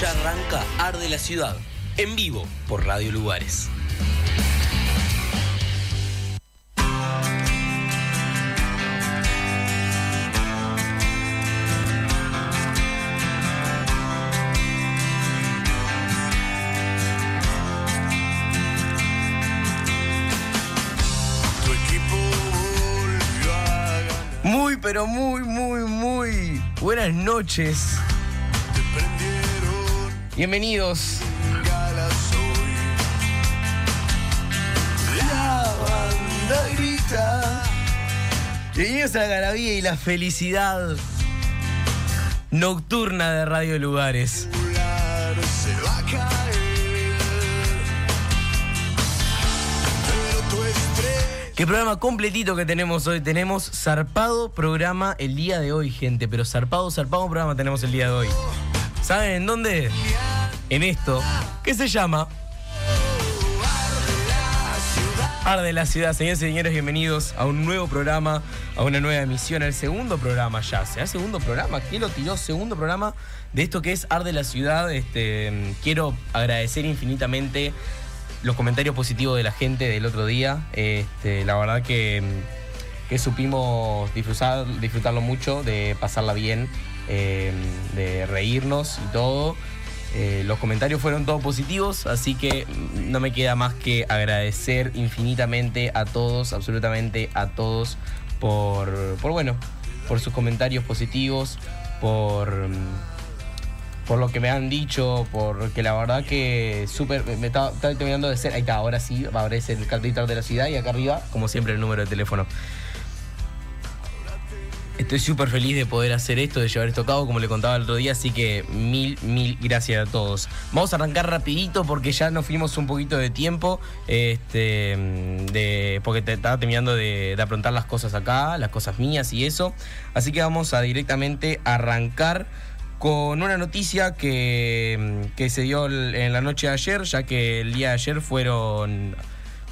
Ya arranca Arde la Ciudad, en vivo por Radio Lugares. Muy, pero muy, muy, muy buenas noches. Bienvenidos. La banda grita. Bienvenidos a la garabía y la felicidad nocturna de Radio Lugares. Qué programa completito que tenemos hoy. Tenemos zarpado programa el día de hoy, gente. Pero zarpado, zarpado programa tenemos el día de hoy. ¿Saben en dónde? En esto. ¿Qué se llama? Arde la ciudad, señores y señores, bienvenidos a un nuevo programa, a una nueva emisión, al segundo programa ya. ¿Será segundo programa? ¿Quién lo tiró? Segundo programa de esto que es Arde la ciudad. Este, quiero agradecer infinitamente los comentarios positivos de la gente del otro día. Este, la verdad que, que supimos disfrutar, disfrutarlo mucho, de pasarla bien, eh, de reírnos y todo. Eh, los comentarios fueron todos positivos, así que no me queda más que agradecer infinitamente a todos, absolutamente a todos, por, por bueno, por sus comentarios positivos, por, por lo que me han dicho, porque la verdad que súper, me estaba, terminando de ser, ahí está, ahora sí, va a aparecer el cartelito de la ciudad y acá arriba, como siempre, el número de teléfono. Estoy súper feliz de poder hacer esto, de llevar esto a cabo, como le contaba el otro día, así que mil, mil gracias a todos. Vamos a arrancar rapidito porque ya nos fuimos un poquito de tiempo, este, porque te estaba terminando de, de aprontar las cosas acá, las cosas mías y eso. Así que vamos a directamente arrancar con una noticia que, que se dio en la noche de ayer, ya que el día de ayer fueron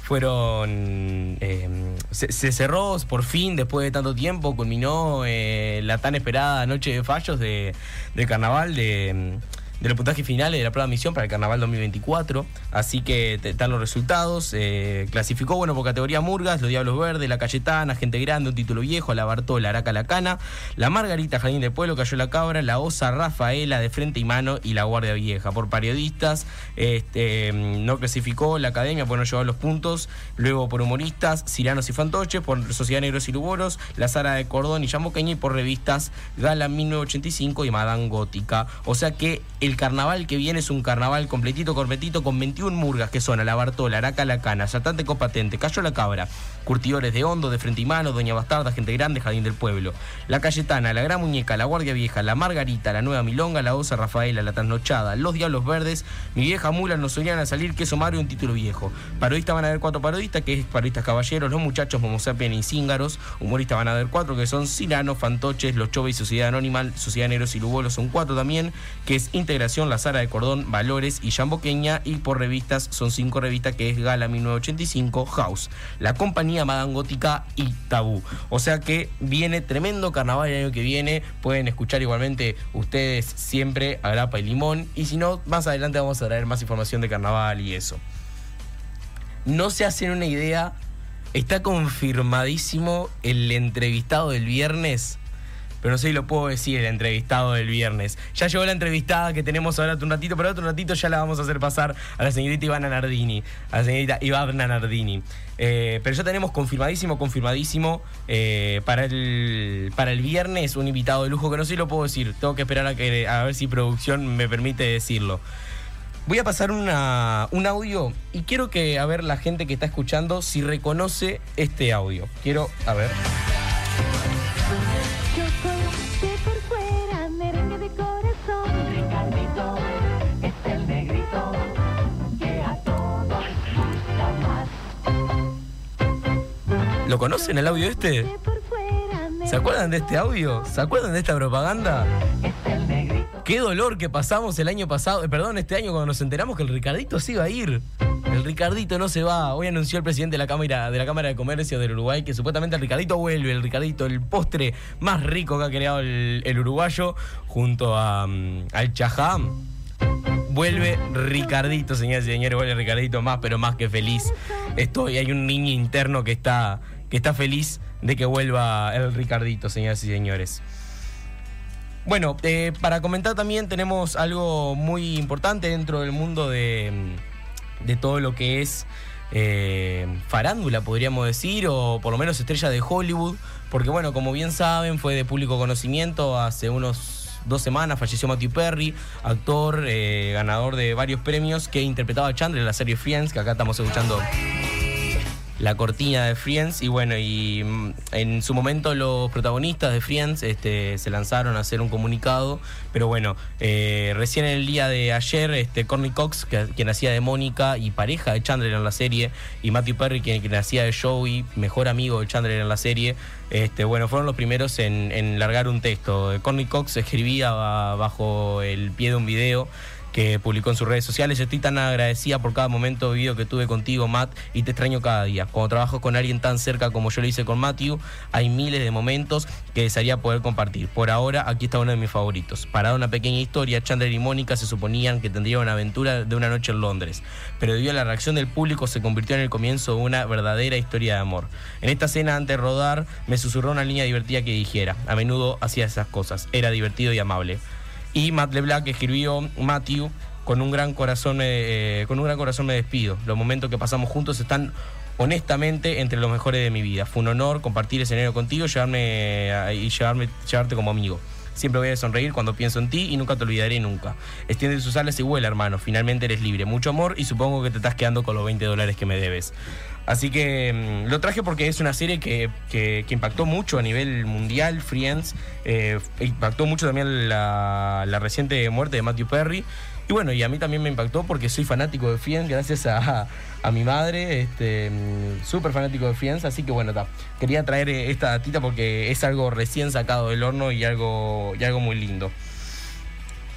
fueron eh, se, cerró por fin después de tanto tiempo culminó eh, la tan esperada noche de fallos de, del carnaval de de los puntajes finales de la prueba de misión para el carnaval 2024 así que están los resultados eh, clasificó bueno por categoría Murgas los Diablos Verdes la Cayetana Gente Grande un título viejo la Bartola Araca La Cana la Margarita Jardín del Pueblo Cayó la Cabra la Osa Rafaela de Frente y Mano y la Guardia Vieja por periodistas este, no clasificó la academia por no llevar los puntos. Luego por humoristas, Ciranos y Fantoches, por Sociedad Negros y Luboros, La Sara de Cordón y Yamoqueña y por revistas Gala 1985 y Madame Gótica. O sea que el carnaval que viene es un carnaval completito, completito, con 21 murgas que son a la Bartola, Araca la Cana, Yatante Copatente, Cayó la Cabra, Curtidores de Hondo, de Frente y Mano, Doña Bastarda, Gente Grande, Jardín del Pueblo. La Cayetana, La Gran Muñeca, La Guardia Vieja, La Margarita, La Nueva Milonga, La Osa Rafaela, La Trasnochada, Los Diablos Verdes, Mi Vieja Mula, Nos Soñan a Salir, Queso Mario, un título viejo. Parodistas van a haber cuatro parodistas, que es Parodistas Caballeros, Los Muchachos, Momo Sapien y Cíngaros. Humoristas van a haber cuatro, que son Silano, Fantoches, Los Chove y Sociedad Anónima, Sociedad Negros y Lubolos son cuatro también, que es La Sara de Cordón, Valores y Yamboqueña. Y por revistas son cinco revistas, que es Gala 1985, House, La Compañía Madame Gótica y Tabú. O sea que viene tremendo carnaval el año que viene. Pueden escuchar igualmente ustedes siempre a Grapa y Limón. Y si no, más adelante vamos a traer más información de carnaval y eso. No se hacen una idea. Está confirmadísimo el entrevistado del viernes. Pero no sé si lo puedo decir, el entrevistado del viernes. Ya llegó la entrevistada que tenemos ahora un ratito, pero otro ratito ya la vamos a hacer pasar a la señorita Ivana Nardini. A la señorita Ivana Nardini. Eh, pero ya tenemos confirmadísimo, confirmadísimo eh, para, el, para el viernes un invitado de lujo que no sé si lo puedo decir. Tengo que esperar a, que, a ver si producción me permite decirlo. Voy a pasar una, un audio y quiero que, a ver, la gente que está escuchando si reconoce este audio. Quiero, a ver. ¿Lo conocen el audio este? ¿Se acuerdan de este audio? ¿Se acuerdan de esta propaganda? Qué dolor que pasamos el año pasado, eh, perdón, este año cuando nos enteramos que el Ricardito se iba a ir. El Ricardito no se va. Hoy anunció el presidente de la Cámara de la Cámara de Comercio del Uruguay que supuestamente el Ricardito vuelve. El Ricardito, el postre más rico que ha creado el, uruguayo, junto a, mm, al Chajam. Vuelve Ricardito, señoras y señores, vuelve Ricardito más, pero más que feliz. Estoy, hay un niño interno que está, que está feliz de que vuelva el Ricardito, señoras y señores. Bueno, eh, para comentar también tenemos algo muy importante dentro del mundo de, de todo lo que es eh, farándula, podríamos decir, o por lo menos estrella de Hollywood, porque bueno, como bien saben, fue de público conocimiento hace unos dos semanas, falleció Matthew Perry, actor, eh, ganador de varios premios, que interpretaba a Chandler en la serie Friends, que acá estamos escuchando la cortina de Friends y bueno, y mm, en su momento los protagonistas de Friends este, se lanzaron a hacer un comunicado, pero bueno, eh, recién el día de ayer, este, Courtney Cox, que, quien hacía de Mónica y pareja de Chandler en la serie, y Matthew Perry, quien, quien hacía de Joey, mejor amigo de Chandler en la serie, este, bueno, fueron los primeros en, en largar un texto. Courtney Cox escribía ba- bajo el pie de un video publicó en sus redes sociales. Estoy tan agradecida por cada momento vivido que tuve contigo, Matt, y te extraño cada día. Cuando trabajo con alguien tan cerca como yo lo hice con Matthew, hay miles de momentos que desearía poder compartir. Por ahora, aquí está uno de mis favoritos. Para dar una pequeña historia, Chandler y Mónica se suponían que tendrían una aventura de una noche en Londres, pero debido a la reacción del público se convirtió en el comienzo de una verdadera historia de amor. En esta escena, antes de rodar, me susurró una línea divertida que dijera. A menudo hacía esas cosas. Era divertido y amable. Y Matt LeBlanc escribió Matthew con un gran corazón me, eh, con un gran corazón me despido. Los momentos que pasamos juntos están honestamente entre los mejores de mi vida. Fue un honor compartir escenario contigo llevarme a- y llevarme, llevarte como amigo. Siempre voy a sonreír cuando pienso en ti y nunca te olvidaré nunca. Extiende sus alas y vuela, hermano. Finalmente eres libre. Mucho amor y supongo que te estás quedando con los 20 dólares que me debes. Así que mm, lo traje porque es una serie que, que- impactó mucho a nivel mundial, Friends. eh, impactó mucho también la, la reciente muerte de Matthew Perry. Y bueno, y a mí también me impactó porque soy fanático de Friends gracias a, a mi madre, este, mm, súper fanático de Friends. Así que bueno, ta, quería traer eh, esta datita porque es algo recién sacado del horno y algo, y algo muy lindo.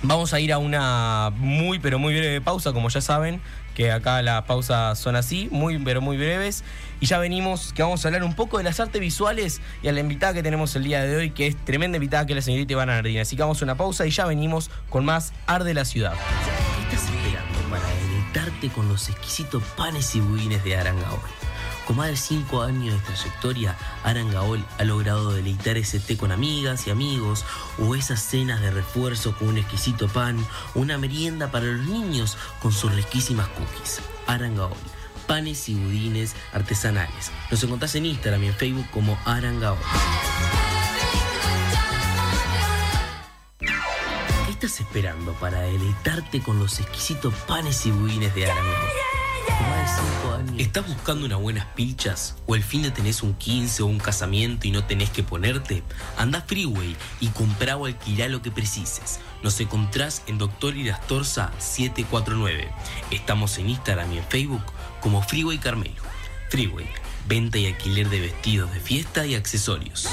Vamos a ir a una muy pero muy breve pausa, como ya saben, que acá las pausas son así, muy pero muy breves. Y ya venimos, que vamos a hablar un poco de las artes visuales y a la invitada que tenemos el día de hoy, que es tremenda invitada, que es la señorita Ivana Nardina. Así que vamos a una pausa y ya venimos con más Arde la Ciudad. ¿Qué estás esperando para deleitarte con los exquisitos panes y budines de? Con más de 5 años de trayectoria, Arangaol ha logrado deleitar ese té con amigas y amigos, o esas cenas de refuerzo con un exquisito pan, una merienda para los niños con sus riquísimas cookies. Arangaol, panes y budines artesanales. Nos encontrás en Instagram y en Facebook como Arangaol. ¿Qué estás esperando para deleitarte con los exquisitos panes y budines de Arangaol? ¿Estás buscando unas buenas pilchas? ¿O el fin de tenés un 15 o un casamiento y no tenés que ponerte? Anda Freeway y comprá o alquilá lo que precises. Nos encontrás en Doctor Irastorza 749. Estamos en Instagram y en Facebook como Freeway Carmelo. Freeway, venta y alquiler de vestidos de fiesta y accesorios.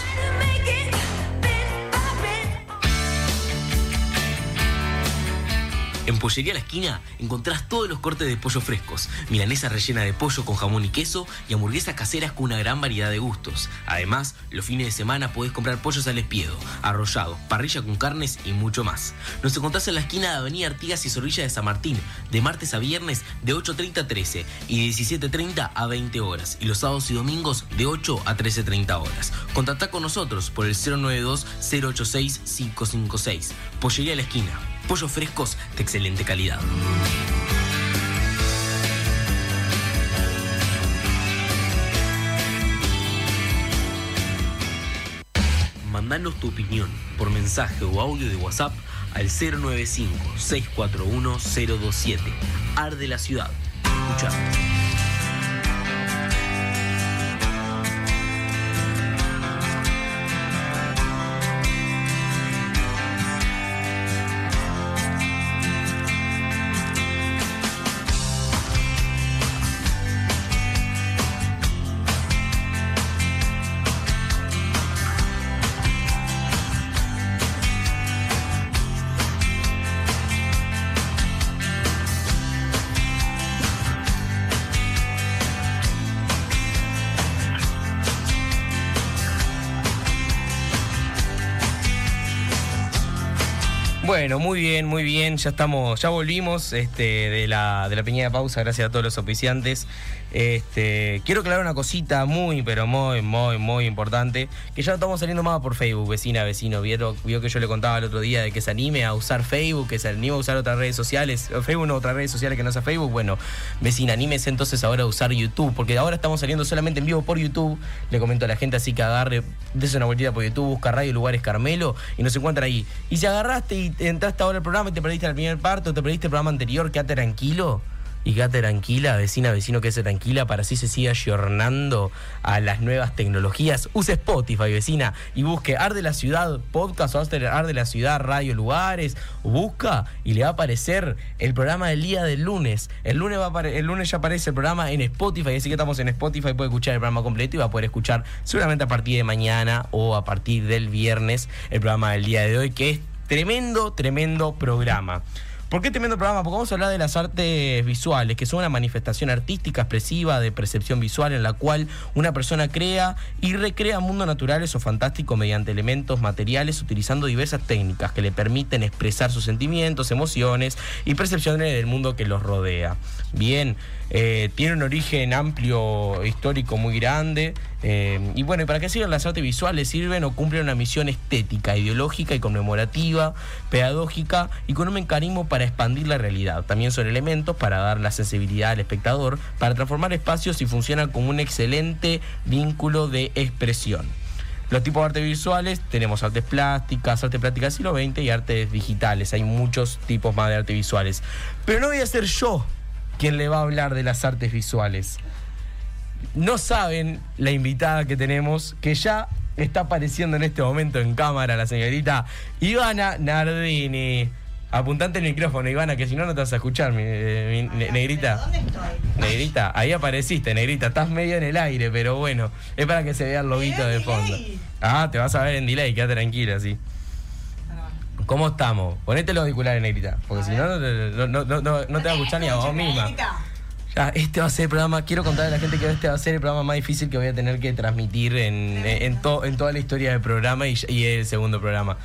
En Pollería La Esquina encontrás todos los cortes de pollo frescos, milanesa rellena de pollo con jamón y queso y hamburguesas caseras con una gran variedad de gustos. Además, los fines de semana podés comprar pollos al espiedo, arrollado, parrilla con carnes y mucho más. Nos encontrás en la esquina de Avenida Artigas y Zorrilla de San Martín, de martes a viernes de 8.30 a 13 y de 17.30 a 20 horas, y los sábados y domingos de 8 a 13.30 horas. Contactá con nosotros por el 092-086-556. Pollería La Esquina. Pollos frescos de excelente calidad. Mandanos tu opinión por mensaje o audio de WhatsApp al 095-641-027. Arde la ciudad. Escuchá. Bueno, muy bien, muy bien. Ya estamos, ya volvimos este, de, la, de la pequeña pausa, gracias a todos los oficiantes. Este, quiero aclarar una cosita muy, pero muy, muy, muy importante. Que ya estamos saliendo más por Facebook, vecina, vecino. Vio, vio que yo le contaba el otro día de que se anime a usar Facebook, que se anime a usar otras redes sociales. Facebook no, otras redes sociales que no sea Facebook. Bueno, vecina, anímese entonces ahora a usar YouTube. Porque ahora estamos saliendo solamente en vivo por YouTube. Le comento a la gente así que agarre, dése una vueltita por YouTube, busca Radio Lugares Carmelo y nos encuentra ahí. Y si agarraste y entraste ahora al programa y te perdiste el primer parto, te perdiste el programa anterior, quédate tranquilo y quédate tranquila, vecina, vecino, quédese tranquila para así se siga ayornando a las nuevas tecnologías. Use Spotify, vecina, y busque Ar de la Ciudad Podcast o Ar de la Ciudad Radio Lugares. Busca y le va a aparecer el programa del día del lunes. El lunes, va a el lunes ya aparece el programa en Spotify, así que estamos en Spotify, puede escuchar el programa completo y va a poder escuchar seguramente a partir de mañana o a partir del viernes el programa del día de hoy, que es tremendo, tremendo programa. ¿Por qué tremendo programa? Porque vamos a hablar de las artes visuales, que son una manifestación artística expresiva de percepción visual en la cual una persona crea y recrea mundos naturales o fantásticos mediante elementos materiales utilizando diversas técnicas que le permiten expresar sus sentimientos, emociones y percepciones del mundo que los rodea. Bien, eh, tiene un origen amplio, histórico muy grande. eh, y bueno, ¿y para qué sirven las artes visuales? Sirven o cumplen una misión estética, ideológica y conmemorativa, pedagógica y con un mecanismo para expandir la realidad. También son elementos para dar la sensibilidad al espectador, para transformar espacios y funcionan como un excelente vínculo de expresión. Los tipos de artes visuales tenemos artes plásticas, artes plásticas siglo XX y artes digitales. Hay muchos tipos más de artes visuales. Pero no voy a ser yo quien le va a hablar de las artes visuales. No saben la invitada que tenemos, que ya está apareciendo en este momento en cámara, la señorita Ivana Nardini. Apuntante el micrófono, Ivana, que si no, no te vas a escuchar, mi, mi ne- negrita. ¿Dónde estoy? Negrita, ahí apareciste, negrita. Estás medio en el aire, pero bueno, es para que se vea el lobito de fondo. Ah, te vas a ver en delay, quédate tranquila, sí. ¿Cómo estamos? Ponete los auriculares, negrita, porque si no, no, no, no, no- no- no te va a escuchar ni a vos misma. Ya, este va a ser el programa, quiero contarle a la gente que este va a ser el programa más difícil que voy a tener que transmitir en, en, to- en toda la historia del programa y, y el segundo programa.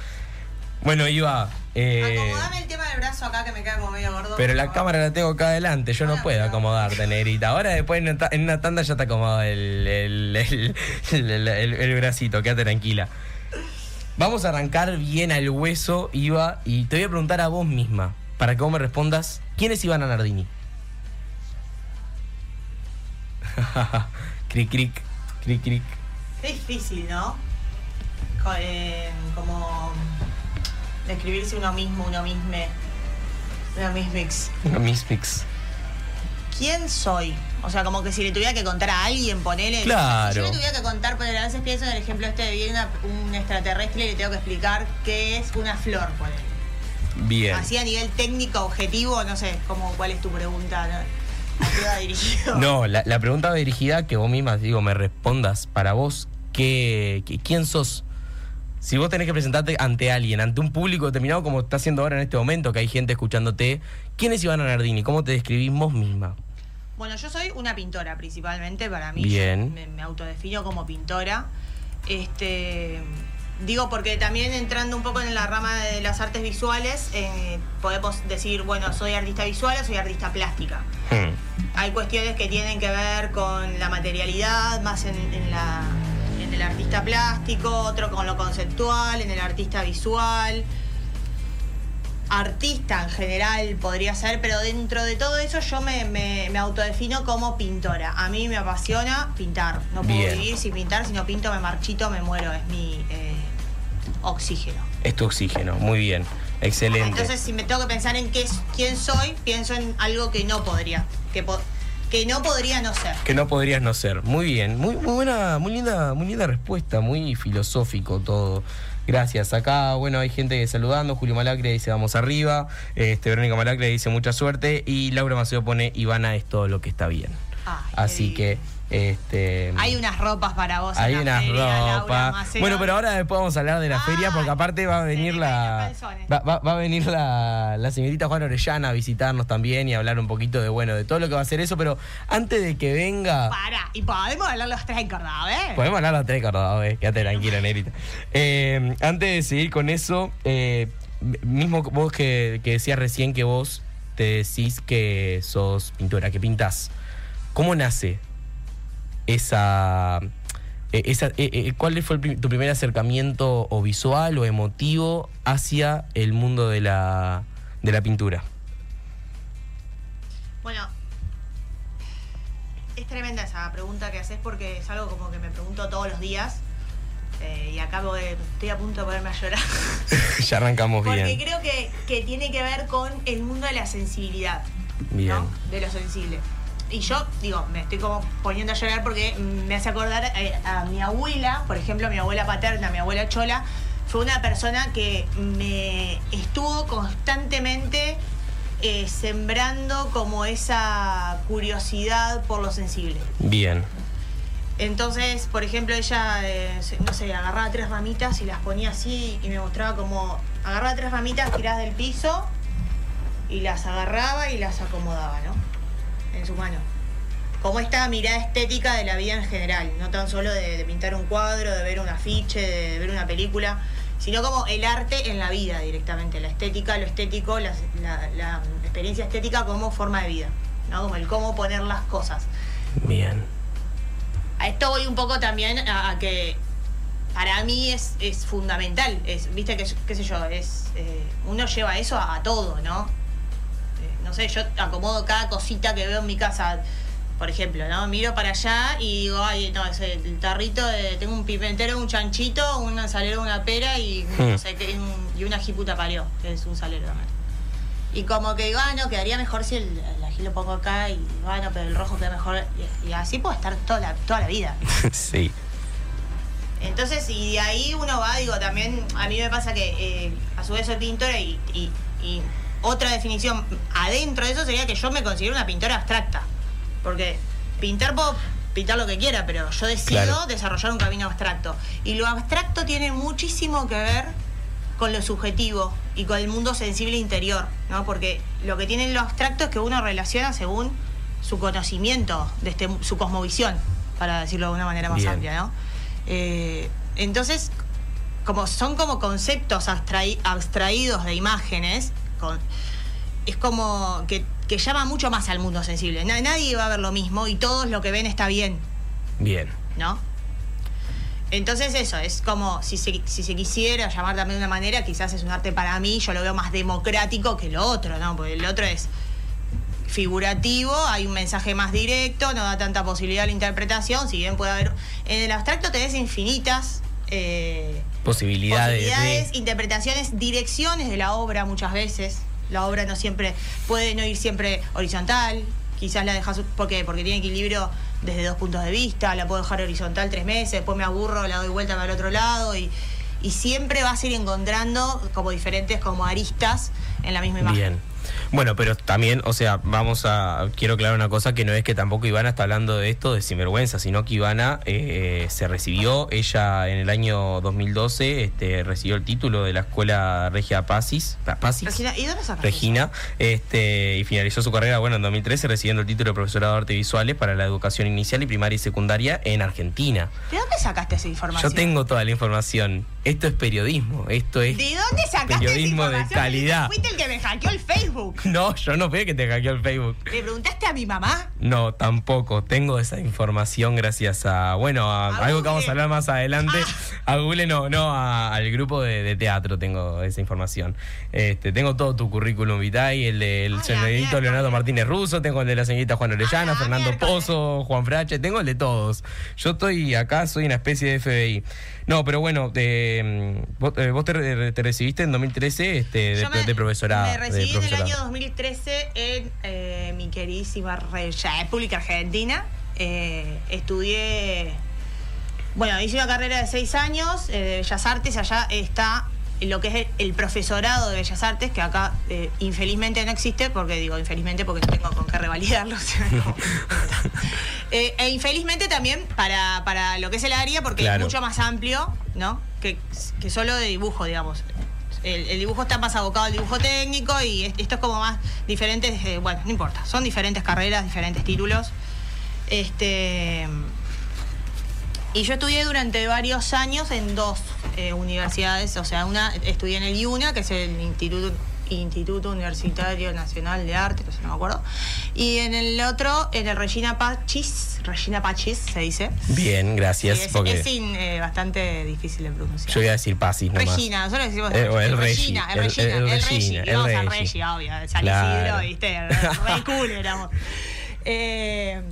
Bueno, Iba, eh, Acomodame el tema del brazo acá que me queda como medio gordo. pero la cámara la tengo acá adelante, yo no Bueno, puedo acomodarte, negrita. Ahora después en en una tanda ya te acomodo el, el- el- el bracito, quédate tranquila. Vamos a arrancar bien al hueso, Iva, y te voy a preguntar a vos misma, para que vos me respondas, ¿quién es Ivana Nardini? cric, cric, cric, cric. Qué difícil, ¿no? Co- eh, como describirse uno mismo, uno mismo. Uno mismix. Una mismix. ¿Quién soy? O sea, como que si le tuviera que contar a alguien, ponele. Claro. Si yo le tuviera que contar, ponele, a veces pienso en el ejemplo este de una- un extraterrestre y le tengo que explicar qué es una flor, ponele. Bien. Así a nivel técnico, objetivo, no sé, como, ¿cuál es tu pregunta? ¿no? ¿A qué va dirigido? No, la, la pregunta va dirigida que vos misma, digo, me respondas para vos, ¿qué, qué- ¿quién sos? Si vos tenés que presentarte ante alguien, ante un público determinado como está haciendo ahora en este momento, que hay gente escuchándote, ¿quién es Ivana Nardini? ¿Cómo te describís vos misma? Bueno, yo soy una pintora principalmente, para mí. Bien. Me, me autodefino como pintora. Este. Digo, porque también entrando un poco en la rama de las artes visuales, eh, podemos decir, bueno, soy artista visual o soy artista plástica. Hmm. Hay cuestiones que tienen que ver con la materialidad, más en, en la, en el artista plástico, otro con lo conceptual, en el artista visual. Artista en general podría ser, pero dentro de todo eso yo me, me- me autodefino como pintora. A mí me apasiona pintar. No puedo Bien. vivir sin pintar, si no pinto me marchito, me muero. Es mi eh, oxígeno. Es tu oxígeno, muy bien, excelente. Entonces, si me tengo que pensar en qué es, quién soy, pienso en algo que no podría, que, po- que no podría no ser. que no podrías no ser. Muy bien, muy, muy buena, muy linda, muy linda respuesta, muy filosófico todo. Gracias. Acá, bueno, hay gente saludando. Julio Malacre dice vamos arriba. Este, Verónica Malacre dice mucha suerte. Y Laura Maceo pone Ivana es todo lo que está bien. Ay, Así que, este. Hay unas ropas para vos. en Hay unas feria, ropas. Bueno, pero ahora después vamos a hablar de la feria porque aparte va a venir la. Va, va- va a venir la, la señorita Juana Orellana a visitarnos también y a hablar un poquito de bueno, de todo lo que va a hacer eso, pero antes de que venga. Para, y podemos hablar los tres encordados, ¿eh? Podemos hablar los tres cordados, eh. Quédate tranquila, negrita. Eh, antes de seguir con eso, eh, mismo vos que, que decías recién que vos te decís que sos pintora, que pintás. ¿Cómo nace esa... eh, esa eh, eh, ¿Cuál fue el tu primer acercamiento o visual o emotivo hacia el mundo de la, de la pintura? Bueno, es tremenda esa pregunta que haces porque es algo como que me pregunto todos los días. eh, y acabo de. Estoy a punto de ponerme a llorar. ya arrancamos Porque bien. creo que, que tiene que ver con el mundo de la sensibilidad. Bien. ¿no? De lo sensible. Y yo, digo, me estoy como poniendo a llorar porque me hace acordar eh, a mi abuela, por ejemplo, mi abuela paterna, mi abuela Chola, fue una persona que me estuvo constantemente eh, sembrando como esa curiosidad por lo sensible. Bien. Entonces, por ejemplo, ella, eh, no sé, agarraba tres ramitas y las ponía así y me mostraba como agarraba tres ramitas tiradas del piso y las agarraba y las acomodaba, ¿no? En su mano. Como esta mirada estética de la vida en general, no tan solo de, de pintar un cuadro, de ver un afiche, de, ver una película, sino como el arte en la vida directamente, la estética, lo estético, la, la- la experiencia estética como forma de vida, ¿no? Como el cómo poner las cosas. Bien. A esto voy un poco también a, a que para mí es, es fundamental. Es, Viste que, qué sé yo, es eh, uno lleva eso a, a todo, ¿no? No sé, yo acomodo cada cosita que veo en mi casa. Por ejemplo, ¿no? Miro para allá y digo, ay, no, ese, el tarrito, de, tengo un pimentero, un chanchito, una salero, una pera y, Hmm. no sé, qué, un- y una jiputa parió, que es un salero también. Y como que digo, ah, no, quedaría mejor si el, el ají lo pongo acá y digo, ah, no, pero el rojo queda mejor. Y, y así puedo estar toda la, toda la vida. sí. Entonces, y de ahí uno va, digo, también a mí me pasa que eh, a su vez soy pintora y, y- y otra definición adentro de eso sería que yo me considero una pintora abstracta. Porque pintar puedo pintar lo que quiera, pero yo decido Claro. desarrollar un camino abstracto. Y lo abstracto tiene muchísimo que ver con lo subjetivo y con el mundo sensible interior, ¿no? Porque lo que tiene lo abstracto es que uno relaciona según su conocimiento, de este, su cosmovisión, para decirlo de una manera más Bien. amplia, ¿no? Eh, entonces, como son como conceptos abstraídos de imágenes, es como que, que llama mucho más al mundo sensible. Na- nadie va a ver lo mismo y todos lo que ven está bien, Bien. ¿no? Entonces eso, es como si se, si se quisiera llamar también de una manera, quizás es un arte para mí, yo lo veo más democrático que lo otro, ¿no? Porque el otro es figurativo, hay un mensaje más directo, no da tanta posibilidad a la interpretación, si bien puede haber... En el abstracto tenés infinitas eh, Posibilidades. de- posibilidades, interpretaciones, direcciones de la obra muchas veces. La obra no siempre puede no ir siempre horizontal, quizás la dejas ¿por qué? porque tiene equilibrio desde dos puntos de vista, la puedo dejar horizontal tres meses, después me aburro, la doy vuelta para el otro lado y, y siempre vas a ir encontrando como diferentes como aristas en la misma imagen. Bien. Bueno, pero también, o sea, vamos a. Quiero aclarar una cosa: que no es que tampoco Ivana está hablando de esto de sinvergüenza, sino que Ivana eh, se recibió, ella en el año 2012 este, recibió el título de la Escuela Regia Pasis. Pa- Pasis. Regina, ¿y dónde Regina, este, y finalizó su carrera, bueno, en 2013 recibiendo el título de profesorado de artes visuales para la educación inicial y primaria y secundaria en Argentina. ¿De dónde sacaste esa información? Yo tengo toda la información. Esto es periodismo, esto es... ¿De dónde sacaste Periodismo esa de información? calidad. Fuiste el que me hackeó el Facebook. No, yo no fue que te hackeó el Facebook. ¿Le preguntaste a mi mamá? No, tampoco. Tengo esa información gracias a, bueno, a, A algo que vamos a hablar más adelante. Ah. A Google no, no, a- al grupo de, de teatro tengo esa información. Este, tengo todo tu currículum vitae, el del la señorito. Leonardo Martínez Russo, tengo el de la señorita Juan Orellana, la Fernando. Pozo, Juan Frache, tengo el de todos. Yo estoy acá, soy una especie de FBI. No, pero bueno, vos, eh, vos te, te recibiste en 2013 este, de, me- de profesorado. Me recibí en el año 2013 en eh, mi queridísima República Argentina. Eh, estudié, bueno, hice una carrera de seis años eh, de Bellas Artes. Allá está lo que es el, el profesorado de Bellas Artes, que acá eh, infelizmente no existe, porque digo infelizmente porque no tengo con qué revalidarlo. no. E infelizmente también para, para lo que es el área, porque Claro. es mucho más amplio, ¿no? Que, que solo de dibujo, digamos. El, el dibujo está más abocado al dibujo técnico y es- esto es como más diferentes, eh, bueno, no importa, son diferentes carreras, diferentes títulos. Este Y yo estudié durante varios años en dos eh, universidades, o sea, una estudié en el IUNA, que es el Instituto, Instituto Universitario Nacional de Arte, no sé, no me acuerdo, y en el otro, en el Regina Pachis, Regina Pachis se dice. Bien, gracias. Sí, es porque es in- eh, bastante difícil de pronunciar. yo iba a decir Pasis nomás. Regina, nosotros decimos Eh, el Regina, Regi, el el- Regina, el el Regi, Regina, el íbamos a Regi. Regi, obvio, San Claro. Isidro, viste, re cool éramos. Eh,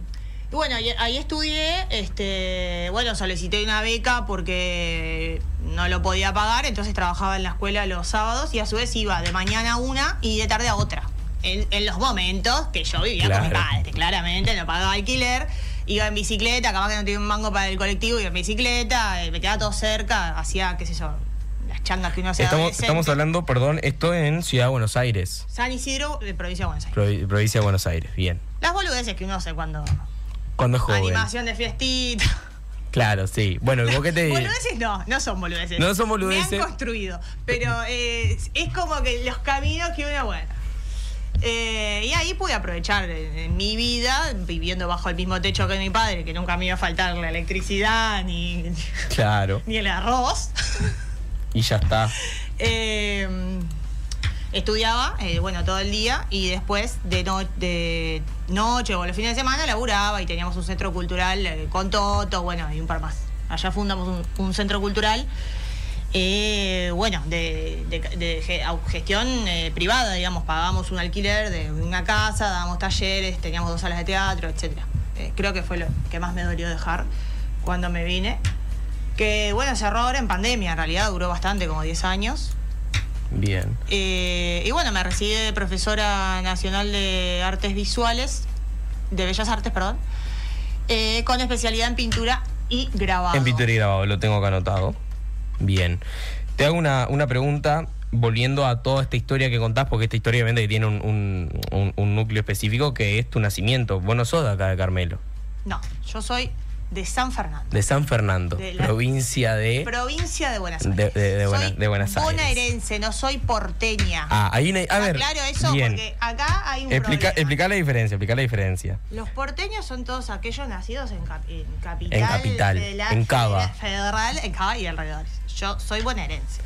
y bueno, ahí, ahí estudié, este, bueno, solicité una beca porque no lo podía pagar, entonces trabajaba en la escuela los sábados y a su vez iba de mañana a una y de tarde a otra. En, en los momentos que yo vivía con mi Claro. padre, claramente, no pagaba alquiler, iba en bicicleta, capaz que no tenía un mango para el colectivo, iba en bicicleta, eh, me quedaba todo cerca, hacía, qué sé yo, las changas que uno hace Estamos, estamos hablando, perdón, esto en Ciudad de Buenos Aires. San Isidro, de provincia de Buenos Aires. Provi- provincia de Buenos Aires, bien. Las boludeces que uno hace cuando. Cuando es joven. Animación de fiestita. Claro, sí. Bueno, ¿vos qué te Boludeces no, no son boludeces. No son boludeces. Me han construido. Pero eh, es como que los caminos que uno, bueno. Eh, y ahí pude aprovechar en, en mi vida, viviendo bajo el mismo techo que mi padre, que nunca me iba a faltar la electricidad ni, Claro. ni el arroz. Y ya está. Eh, estudiaba, eh, bueno, todo el día y después de, no- de noche o los fines de semana laburaba y teníamos un centro cultural eh, con Toto, bueno, y un par más. Allá fundamos un, centro cultural, eh, bueno, de, gestión privada, digamos, pagábamos un alquiler de una casa, dábamos talleres, teníamos dos salas de teatro, etc. creo que fue lo que más me dolió dejar cuando me vine. Que bueno, cerró ahora en pandemia, en realidad duró bastante, como 10 años. Bien. Eh, y bueno, me recibí de profesora nacional de artes visuales, de bellas artes, perdón, eh, con especialidad en pintura y grabado. En pintura y grabado, lo tengo acá anotado. Bien. Te hago una, una pregunta volviendo a toda esta historia que contás, porque esta historia obviamente tiene un, un- un- un núcleo específico que es tu nacimiento. Vos no sos de acá de Carmelo, No, yo soy de San Fernando, de San Fernando, De la- provincia de... provincia de Buenos De- Aires. de- de Buena- soy de Buenos Aires. bonaerense, no soy porteña. Ah, una... A ver, Claro eso, bien. porque acá hay un Explica, problema. explica la diferencia, explica la diferencia. Los porteños son todos aquellos nacidos en, cap- en capital. En capital, de la en Cava. Federal, en Cava y alrededores. Yo soy bonaerense.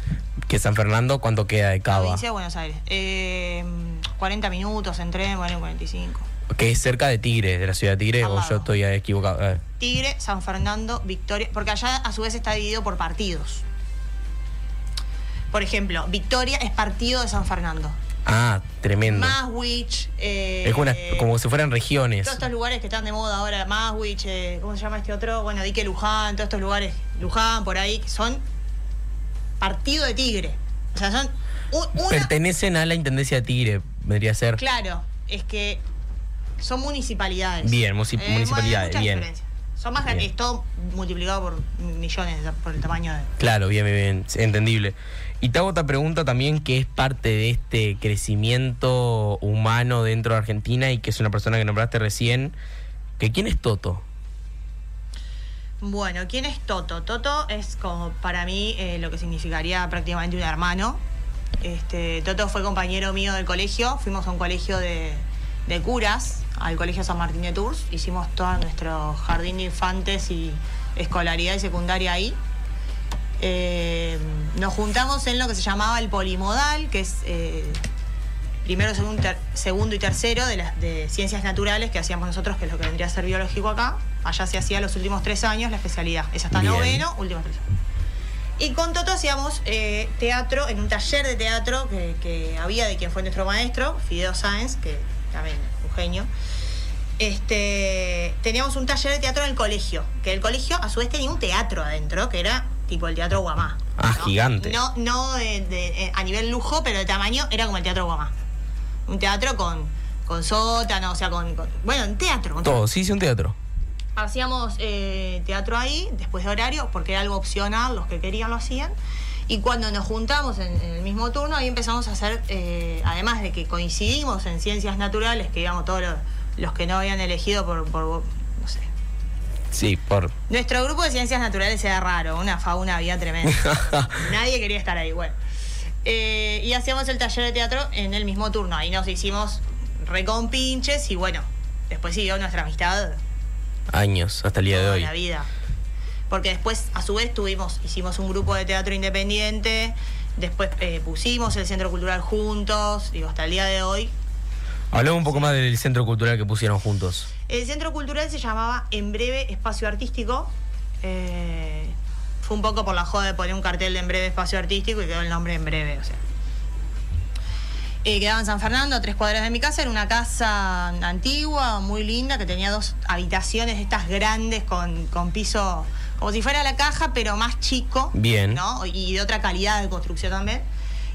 Que San Fernando, ¿cuánto queda de Cava? Provincia de Buenos Aires. Eh, 40 minutos en tren, bueno, 45. Que es cerca de Tigre, de la ciudad de Tigre, o yo estoy equivocado. Tigre, San Fernando, Victoria. Porque allá a su vez está dividido por partidos. Por ejemplo, Victoria es partido de San Fernando. Ah, tremendo. Maswich. Eh, es una- como si fueran regiones. Todos estos lugares que están de moda ahora, Maswich, eh, ¿cómo se llama este otro? Bueno, Dique Luján, todos estos lugares, Luján, por ahí, que son partido de Tigre. O sea, son un- una... Pertenecen a la Intendencia de Tigre, vendría a ser. Claro, es que son municipalidades. Bien, hay municipalidades, bien. Son más grandes, Bien. es todo multiplicado por millones por el tamaño de. Claro, bien, bien, bien, entendible. Y te hago otra pregunta también que es parte de este crecimiento humano dentro de Argentina y que es una persona que nombraste recién. Que ¿Quién es Toto? Bueno, ¿quién es Toto? Toto es como para mí eh, lo que significaría prácticamente un hermano. Este, Toto fue compañero mío del colegio, fuimos a un colegio de, de curas, al colegio San Martín de Tours, hicimos todo nuestro jardín de infantes y escolaridad y secundaria ahí. Eh, nos juntamos en lo que se llamaba el polimodal, que es eh, primero, segundo, ter- segundo y tercero de las de ciencias naturales que hacíamos nosotros, que es lo que vendría a ser biológico acá. Allá se hacía los últimos tres años la especialidad. Es hasta Bien. noveno, últimos tres años. Y con Toto hacíamos eh, teatro, en un taller de teatro que, que había de quien fue nuestro maestro, Fideo Sáenz, que también un genio. Este, teníamos un taller de teatro en el colegio, que el colegio a su vez tenía un teatro adentro, que era tipo el Teatro Guamá. Ah, ¿no? gigante. No, no de- de- eh, a nivel lujo, pero de tamaño era como el Teatro Guamá. Un teatro con, con sótano, o sea, con, con- Bueno, un teatro. con Todo, sí, sí, un teatro. Hacíamos eh, teatro ahí, después de horario, porque era algo opcional, los que querían lo hacían. Y cuando nos juntamos en, en el mismo turno, ahí empezamos a hacer, eh, además de que coincidimos en ciencias naturales, que íbamos todos los, los que no habían elegido por, por, no sé. Sí, por. Nuestro grupo de ciencias naturales era raro, una fauna había tremenda. Nadie quería estar ahí, bueno. Eh, y hacíamos el taller de teatro en el mismo turno. Ahí nos hicimos recompinches y bueno, después siguió nuestra amistad Años, hasta el día de hoy. la vida. porque después, a su vez, tuvimos, hicimos un grupo de teatro independiente, después eh, pusimos el Centro Cultural juntos, digo, hasta el día de hoy. Hablamos un poco más del centro cultural que pusieron juntos. El Centro Cultural se llamaba En Breve Espacio Artístico. eh, fue un poco por la joda de poner un cartel de En Breve Espacio Artístico y quedó el nombre En Breve, o sea. Eh, quedaba en San Fernando, a tres cuadras de mi casa. Era una casa antigua, muy linda, que tenía dos habitaciones estas grandes con, con piso, como si fuera la caja, pero más chico. Bien. ¿no? Y de otra calidad de construcción también.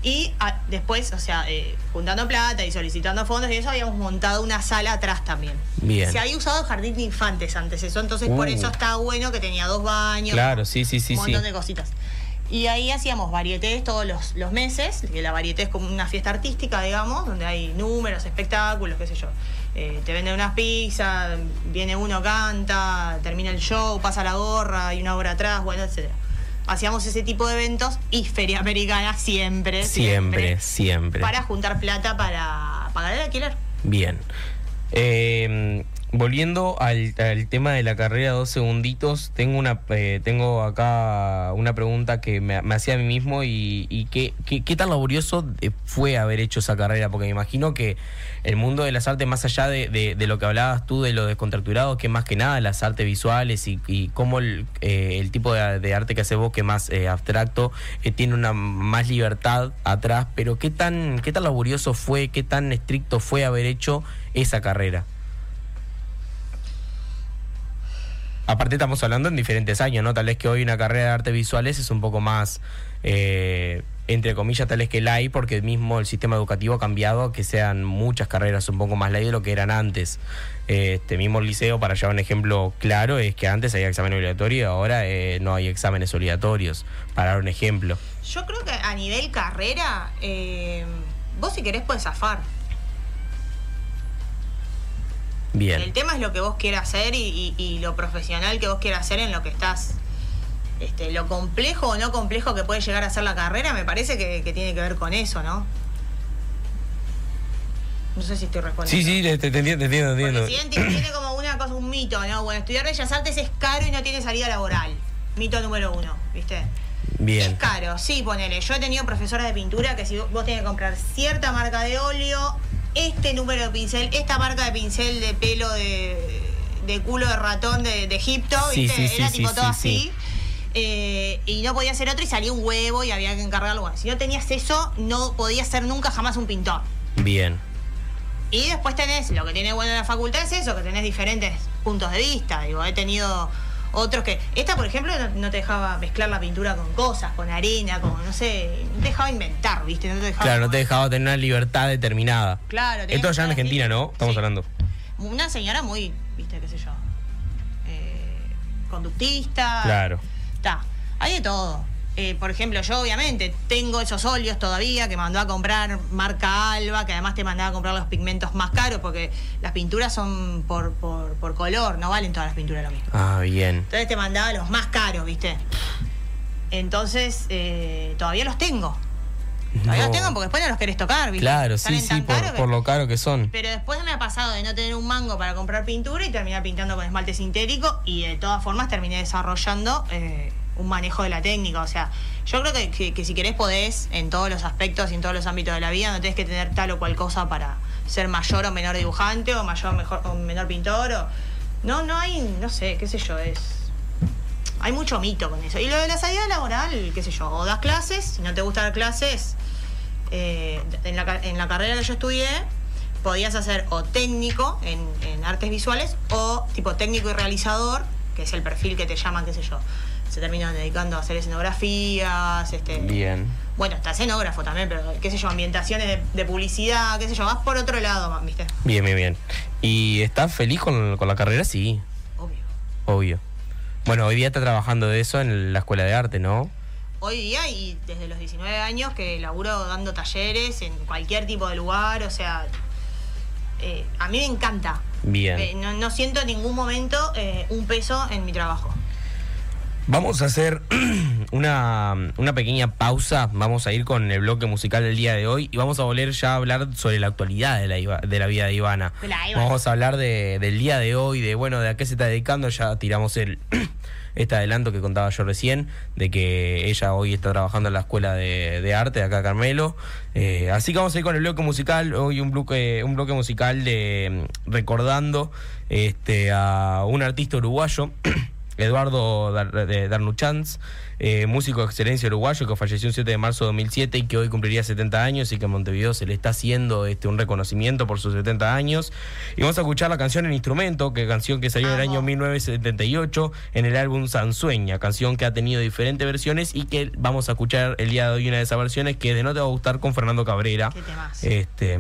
Y ah, después, o sea, eh, juntando plata y solicitando fondos y eso, habíamos montado una sala atrás también. Bien. Se había usado jardín de infantes antes eso, entonces por Uh. eso está bueno que tenía dos baños. Claro, sí, sí, sí, un montón sí. de cositas. Y ahí hacíamos varietés todos los, los meses, que la varieté es como una fiesta artística, digamos, donde hay números, espectáculos, qué sé yo. Eh, te venden unas pizzas, viene uno, canta, termina el show, pasa la gorra, hay una obra atrás, bueno, etcétera. Hacíamos ese tipo de eventos y Feria Americana siempre, Siempre, siempre. para juntar plata para pagar el alquiler. Bien. Eh, volviendo al, tema de la carrera, dos segunditos, tengo una eh, tengo acá una pregunta que me, hacía a mí mismo y, y qué, qué, qué tan laborioso eh, fue haber hecho esa carrera, porque me imagino que el mundo de las artes, más allá de, lo que hablabas tú, de lo descontracturado, que más que nada las artes visuales y, y cómo el, eh, el tipo de, arte que haces vos, que más eh, abstracto, eh, tiene una más libertad atrás, pero qué tan, qué tan laborioso fue, qué tan estricto fue haber hecho esa carrera. Aparte estamos hablando en diferentes años, ¿no? Tal vez que hoy una carrera de artes visuales es un poco más, eh, entre comillas, tal vez que la hay, porque mismo el sistema educativo ha cambiado, que sean muchas carreras un poco más ley de lo que eran antes. Este mismo el liceo, para llevar un ejemplo claro, es que antes había examen obligatorio y ahora eh, no hay exámenes obligatorios, para dar un ejemplo. Yo creo que a nivel carrera, eh, vos si querés puedes zafar. El Bien, tema es lo que vos quieras hacer y, y- y lo profesional que vos quieras hacer en lo que estás. Este, lo complejo o no complejo que puede llegar a ser la carrera, me parece que, que tiene que ver con eso, ¿no? No sé si estoy respondiendo. sí, sí, te, entiendo, te entiendo, tiene como una cosa, un mito, ¿no? Bueno, estudiar Bellas Artes es caro y no tiene salida laboral. Mito número uno, ¿viste? Bien, Es caro, sí, ponele. Yo he tenido profesoras de pintura que si vos tenés que comprar cierta marca de óleo, este número de pincel, esta marca de pincel de pelo de, de culo de ratón de, de Egipto, Sí, ¿viste? sí, Era sí, tipo todo sí. así. Eh, y no podía hacer otro y salía un huevo y había que encargarlo. Bueno, si no tenías eso, no podías ser nunca jamás un pintor. bien. Y después tenés, lo que tiene bueno la facultad es eso, que tenés diferentes puntos de vista. Digo, he tenido otros que. Esta, por ejemplo, no, no te dejaba mezclar la pintura con cosas, con arena, con, no sé, no te dejaba inventar, ¿viste? No te dejaba. Claro, no te dejaba tener una libertad determinada. Claro, Esto allá en Argentina. ¿no? Estamos Sí. hablando. Una señora muy, ¿viste? ¿Qué sé yo? eh, conductista. Claro. Está. Hay de todo. Eh, por ejemplo, yo obviamente tengo esos óleos todavía que mandó a comprar marca Alba, que además te mandaba a comprar los pigmentos más caros, porque las pinturas son por, por, por color, no valen todas las pinturas lo mismo. Ah, bien. Entonces te mandaba los más caros, ¿viste? Entonces, eh, todavía los tengo. Todavía No. los tengo porque después no los querés tocar, ¿viste? Claro, sí, Salen sí, por, que- por lo caro que son. pero después me ha pasado de no tener un mango para comprar pintura y terminar pintando con esmalte sintético y de todas formas terminé desarrollando eh, un manejo de la técnica. O sea, yo creo que, si querés podés en todos los aspectos y en todos los ámbitos de la vida, no tenés que tener tal o cual cosa para ser mayor o menor dibujante o mayor mejor, o menor pintor. O... No, no hay, no sé, qué sé yo, es... Hay mucho mito con eso. Y lo de la salida laboral, qué sé yo, o das clases, si no te gusta dar clases, eh, en, la, en la carrera que yo estudié, podías hacer o técnico en, en artes visuales o tipo técnico y realizador, que es el perfil que te llaman, qué sé yo. Se terminan dedicando a hacer escenografías, este. Bien. Bueno, está escenógrafo también, pero qué sé yo, ambientaciones de, de publicidad, qué sé yo, vas por otro lado, ¿viste? Bien, bien, bien. ¿Y estás feliz con, con la carrera? Sí, Obvio. obvio. Bueno, hoy día está trabajando de eso en la escuela de arte, ¿no? Hoy día y desde los 19 años que laburo dando talleres en cualquier tipo de lugar, o sea, eh, a mí me encanta. Bien. Eh, no, no siento en ningún momento eh, un peso en mi trabajo. Vamos a hacer una, una pequeña pausa. Vamos a ir con el bloque musical del día de hoy y vamos a volver ya a hablar sobre la actualidad de la, de la vida de Ivana. Ivana. Vamos a hablar de- del día de hoy, de bueno, de a qué se está dedicando. Ya tiramos el, este adelanto que contaba yo recién, de que ella hoy está trabajando en la escuela de, de arte de acá Carmelo. Eh, así que vamos a ir con el bloque musical, hoy un bloque, un bloque musical de recordando este, a un artista uruguayo. Eduardo Dar- de Darnuchans, eh, músico de excelencia uruguayo que falleció el 7 de marzo de 2007 y que hoy cumpliría 70 años y que en Montevideo se le está haciendo este, un reconocimiento por sus 70 años. Y vamos a escuchar la canción en instrumento, que canción que salió en el año 1978 en el álbum Sansueña, canción que ha tenido diferentes versiones y que vamos a escuchar el día de hoy una de esas versiones que de no te va a gustar con Fernando Cabrera. Qué. Este,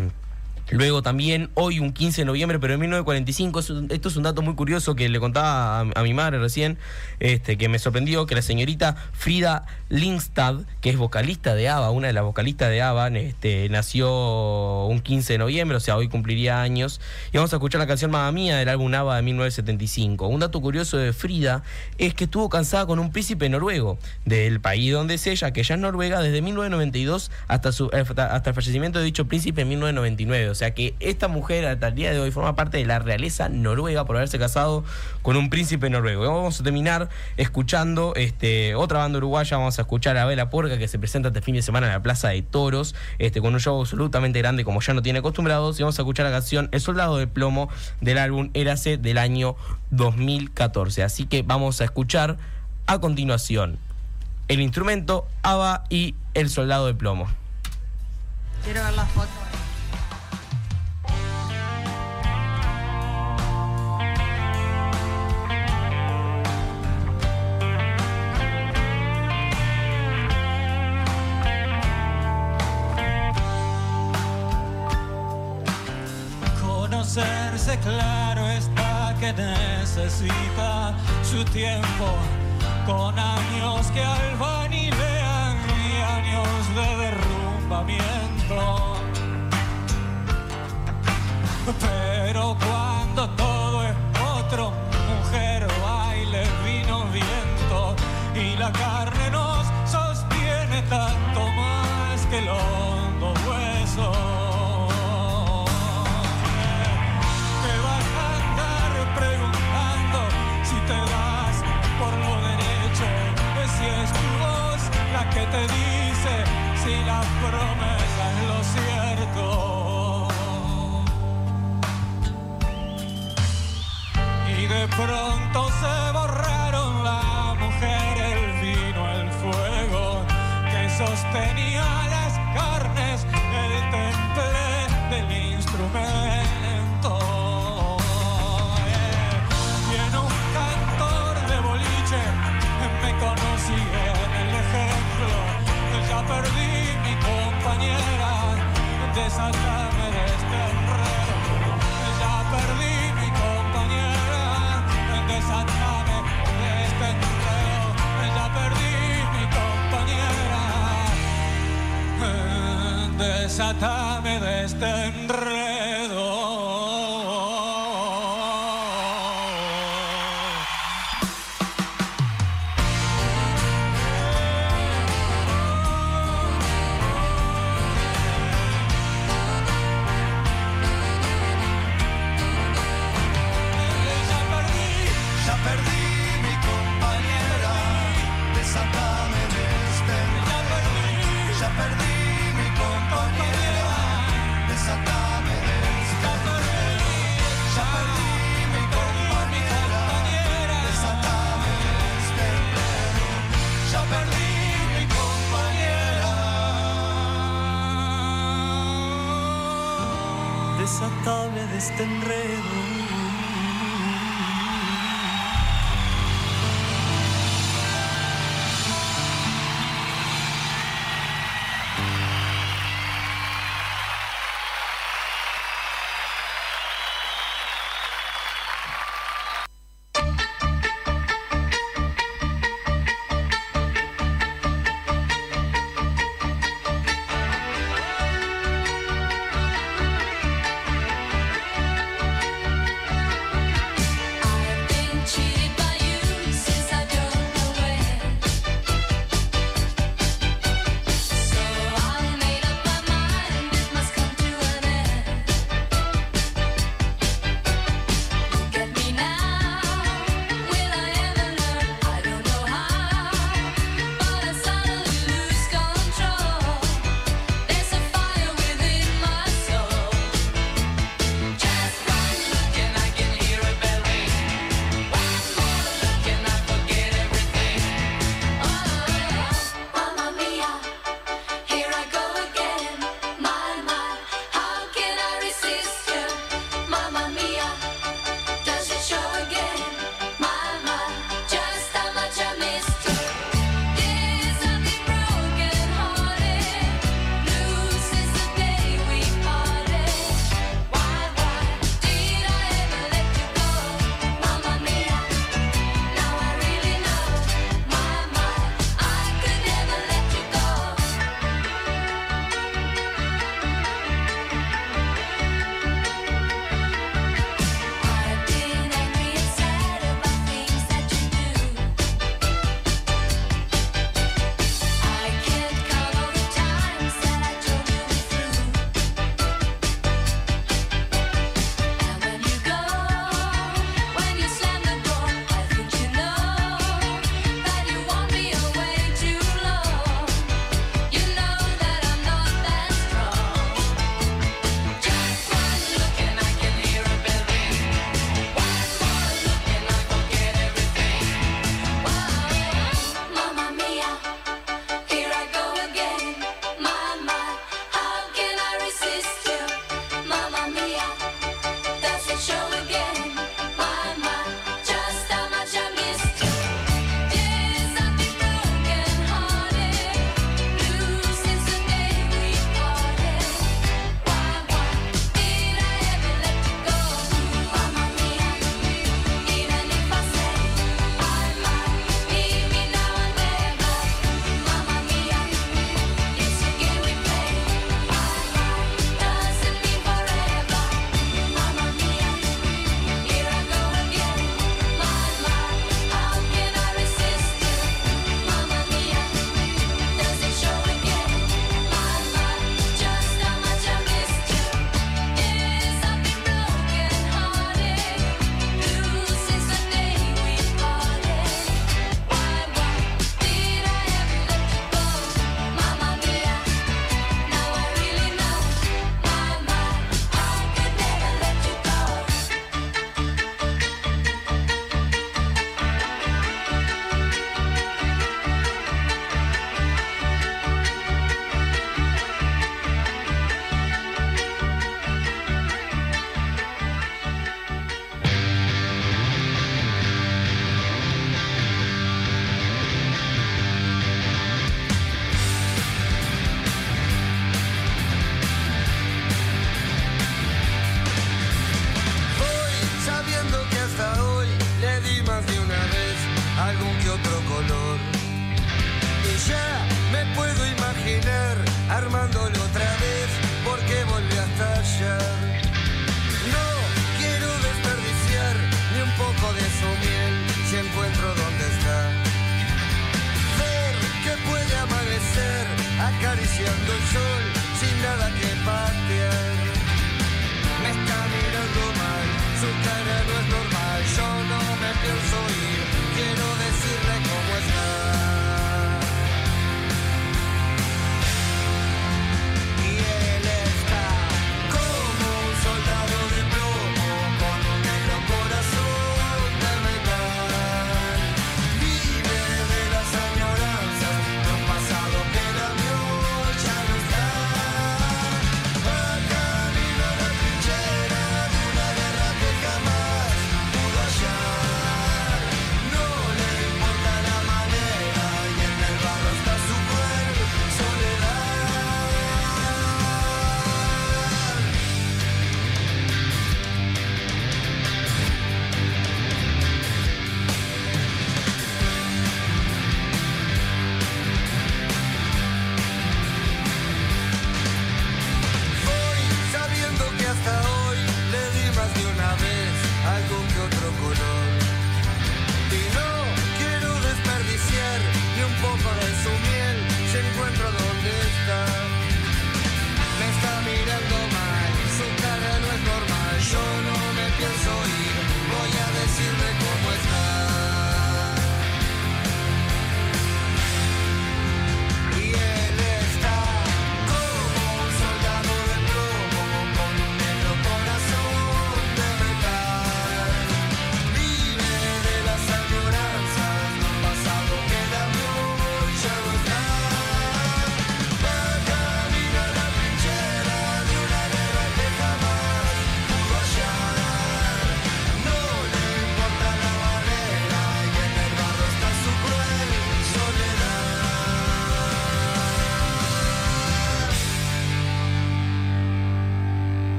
Luego también, hoy un 15 de noviembre, pero en 1945, es un- esto es un dato muy curioso que le contaba a, a mi madre recién, este, que me sorprendió, que la señorita Frida Lindstad, que es vocalista de ABBA, una de las vocalistas de ABBA, este, nació un 15 de noviembre, o sea, hoy cumpliría años. Y vamos a escuchar la canción Mamma Mía del álbum ABBA de 1975. Un dato curioso de Frida es que estuvo cansada con un príncipe noruego del país donde es ella, que ya es Noruega, desde 1992 hasta, su, hasta, hasta el fallecimiento de dicho príncipe en 1999. O sea que esta mujer hasta el día de hoy forma parte de la realeza noruega por haberse casado con un príncipe noruego. Vamos a terminar escuchando este, otra banda uruguaya. Vamos a escuchar a Vela Porca que se presenta este fin de semana en la Plaza de Toros este, con un show absolutamente grande como ya no tiene acostumbrados. Y vamos a escuchar la canción El Soldado de Plomo del álbum Érase del año 2014. Así que vamos a escuchar a continuación el instrumento, ABBA y El Soldado de Plomo. Quiero ver la foto. Conocerse claro está que necesita su tiempo. Con años que albanilean y años de pronto se borraron la mujer, el vino, el fuego que sostenía las carnes, el temple del instrumento. Y en un cantor de boliche me conocí en el ejemplo. Ya perdí mi compañera, desatame compañera, desatame de este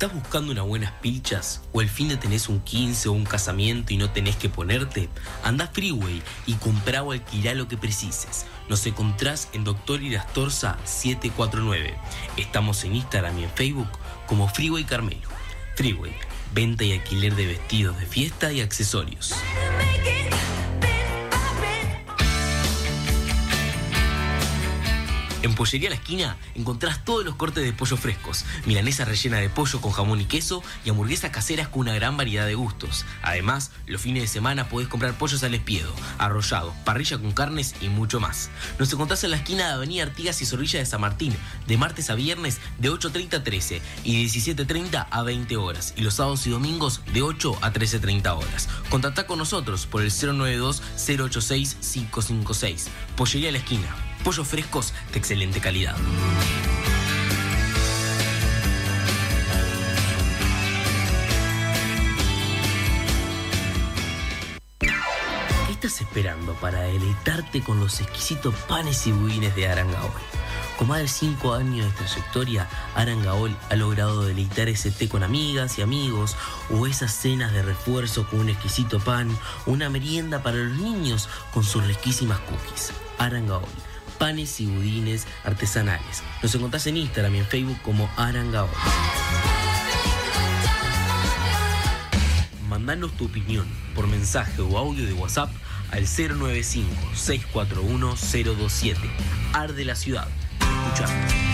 ¿Estás buscando unas buenas pilchas? ¿O el fin de tenés un 15 o un casamiento y no tenés que ponerte? Anda Freeway y comprá o alquilá lo que precises. Nos encontrás en Doctor Irastorza 749. Estamos en Instagram y en Facebook como Freeway Carmelo. Freeway, venta y alquiler de vestidos de fiesta y accesorios. En Pollería La Esquina encontrás todos los cortes de pollo frescos, milanesa rellena de pollo con jamón y queso y hamburguesas caseras con una gran variedad de gustos. Además, los fines de semana podés comprar pollos al espiedo, arrollado, parrilla con carnes y mucho más. Nos encontrás en la esquina de Avenida Artigas y Zorrilla de San Martín, de martes a viernes de 8.30 a 13 y de 17.30 a 20 horas, y los sábados y domingos de 8 a 13.30 horas. Contactá con nosotros por el 092-086-556. Pollería La Esquina. Pollos frescos de excelente calidad. ¿Qué estás esperando para deleitarte con los exquisitos panes y budines de Arangaol? Con más de 5 años de trayectoria, Arangaol ha logrado deleitar ese té con amigas y amigos, o esas cenas de refuerzo con un exquisito pan, una merienda para los niños con sus riquísimas cookies. Arangaol, panes y budines artesanales. Nos encontrás en Instagram y en Facebook como Arangaol. Mandanos tu opinión por mensaje o audio de WhatsApp al 095-641-027. Arde la ciudad. Escuchamos.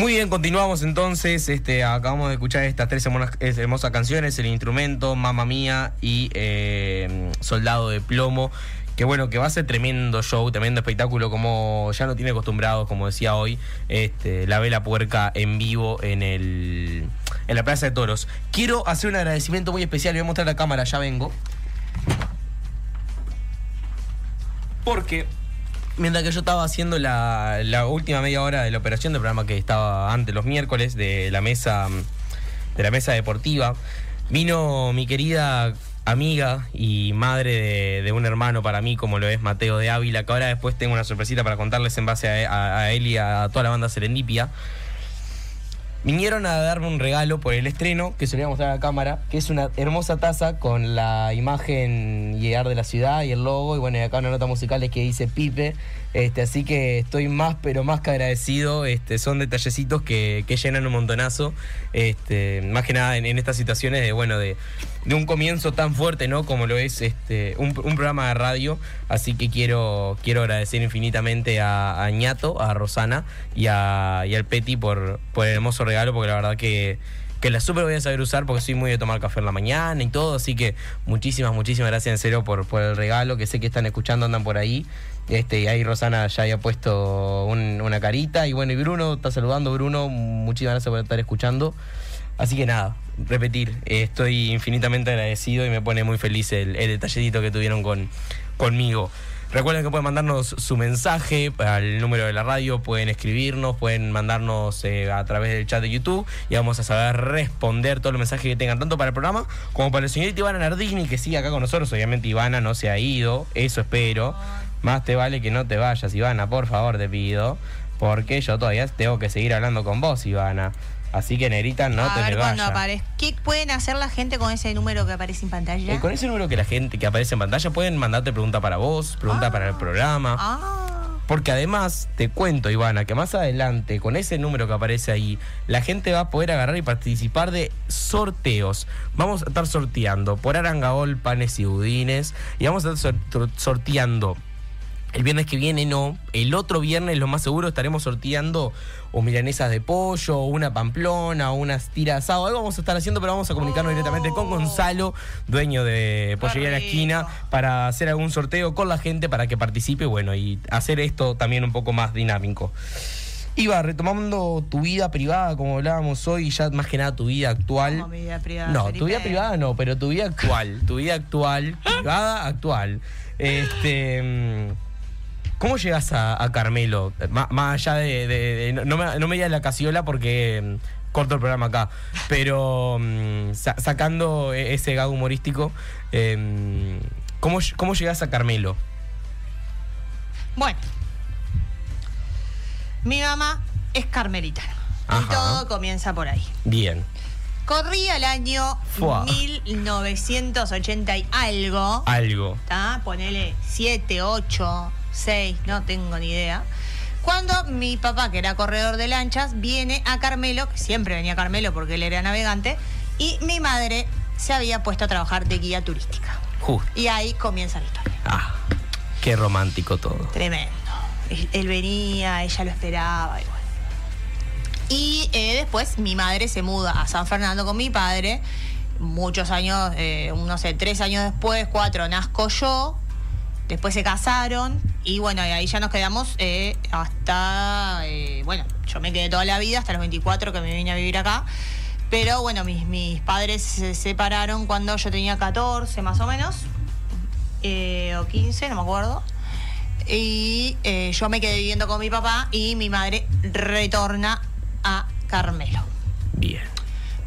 Muy bien, continuamos entonces. Este, acabamos de escuchar estas tres hermosas, canciones: El instrumento, Mamma Mía y eh, Soldado de Plomo. Que bueno, que va a ser tremendo show, tremendo espectáculo, como ya no tiene acostumbrados, como decía hoy, este, la vela puerca en vivo en el en la Plaza de Toros. Quiero hacer un agradecimiento muy especial, voy a mostrar la cámara, ya vengo. Porque mientras que yo estaba haciendo la, última media hora de la operación del programa que estaba antes los miércoles de la mesa de la mesa deportiva, vino mi querida amiga y madre de, un hermano para mí, como lo es Mateo de Ávila, que ahora después tengo una sorpresita para contarles en base a- a él y a toda la banda Serendipia. Vinieron a darme un regalo por el estreno, que se lo voy a mostrar a la cámara, que es una hermosa taza con la imagen el de la ciudad y el logo. Y bueno, y acá una nota musical es que dice Pipe. Este, así que estoy más, pero más que agradecido. Este, son detallecitos que, que llenan un montonazo. Este, más que nada en, estas situaciones de, bueno, de, un comienzo tan fuerte, ¿no? Como lo es este, un, programa de radio. Así que quiero, quiero agradecer infinitamente a, Ñato, a Rosana y, a, al Peti por, el hermoso regalo, porque la verdad que, que la súper voy a saber usar porque soy muy de tomar café en la mañana y todo. Así que muchísimas, muchísimas gracias en serio por, por el regalo, que sé que están escuchando, andan por ahí. Este, y ahí Rosana ya había puesto un- una carita. Y bueno, y Bruno está saludando. Bruno, muchísimas gracias por estar escuchando. Así que nada, repetir, estoy infinitamente agradecido y me pone muy feliz el, el que tuvieron con, conmigo. Recuerden que pueden mandarnos su mensaje al número de la radio, pueden escribirnos, pueden mandarnos eh, a través del chat de YouTube y vamos a saber responder todos los mensajes que tengan, tanto para el programa como para el señorito Ivana Nardini, que sigue acá con nosotros. Obviamente Ivana no se ha ido, eso espero. Más te vale que no te vayas, Ivana, por favor te pido, porque yo todavía tengo que seguir hablando con vos, Ivana. Así que, Nerita, no a te ver me vayas. ¿Qué pueden hacer la gente con ese número que aparece en pantalla? Eh, con ese número que la gente que aparece en pantalla pueden mandarte pregunta para vos, pregunta Ah. para el programa. Ah, Porque además, te cuento, Ivana, que más adelante, con ese número que aparece ahí, la gente va a poder agarrar y participar de sorteos. Vamos a estar sorteando por Arangaol, panes y budines. Y vamos a estar sor- sorteando. El viernes que viene no, el otro viernes lo más seguro estaremos sorteando o milanesas de pollo, o una pamplona, o unas tiras de asado. Algo vamos a estar haciendo, pero vamos a comunicarnos Oh. directamente con Gonzalo, dueño de Pollería La Esquina, para hacer algún sorteo con la gente para que participe, bueno, y hacer esto también un poco más dinámico. Iba retomando tu vida privada, como hablábamos hoy, ya más que nada tu vida actual. como mi vida privada. No, tu vida privada no, pero tu vida actual. Tu vida actual, privada, actual. Este. ¿Cómo llegas a, a Carmelo? Má- Más, allá de. de- de- no, me, no me digas la casiola porque mm, corto el programa acá. Pero mm, sa- sacando e- ese gag humorístico, em, ¿cómo, ¿cómo llegas a Carmelo? Bueno, mi mamá es carmelitana. Y Ajá. todo comienza por ahí. Bien. Corría el año Fua. 1980 y algo. Algo. ¿tá? Ponele 7, 8, 6, no tengo ni idea. Cuando mi papá, que era corredor de lanchas, viene a Carmelo, que siempre venía a Carmelo porque él era navegante, y mi madre se había puesto a trabajar de guía turística. Justo. Y ahí comienza la historia. Ah, qué romántico todo. Tremendo. Él, él venía, ella lo esperaba y bueno. Y eh, después mi madre se muda a San Fernando con mi padre. Muchos años, eh, no sé, tres años después, cuatro, nazco yo. Después se casaron y bueno, y ahí ya nos quedamos eh, hasta, eh, bueno, yo me quedé toda la vida, hasta los 24 que me vine a vivir acá. Pero bueno, mis, mis padres se separaron cuando yo tenía 14 más o menos, eh, o 15, no me acuerdo. Y yo me quedé viviendo con mi papá y mi madre retorna a Carmelo. Bien.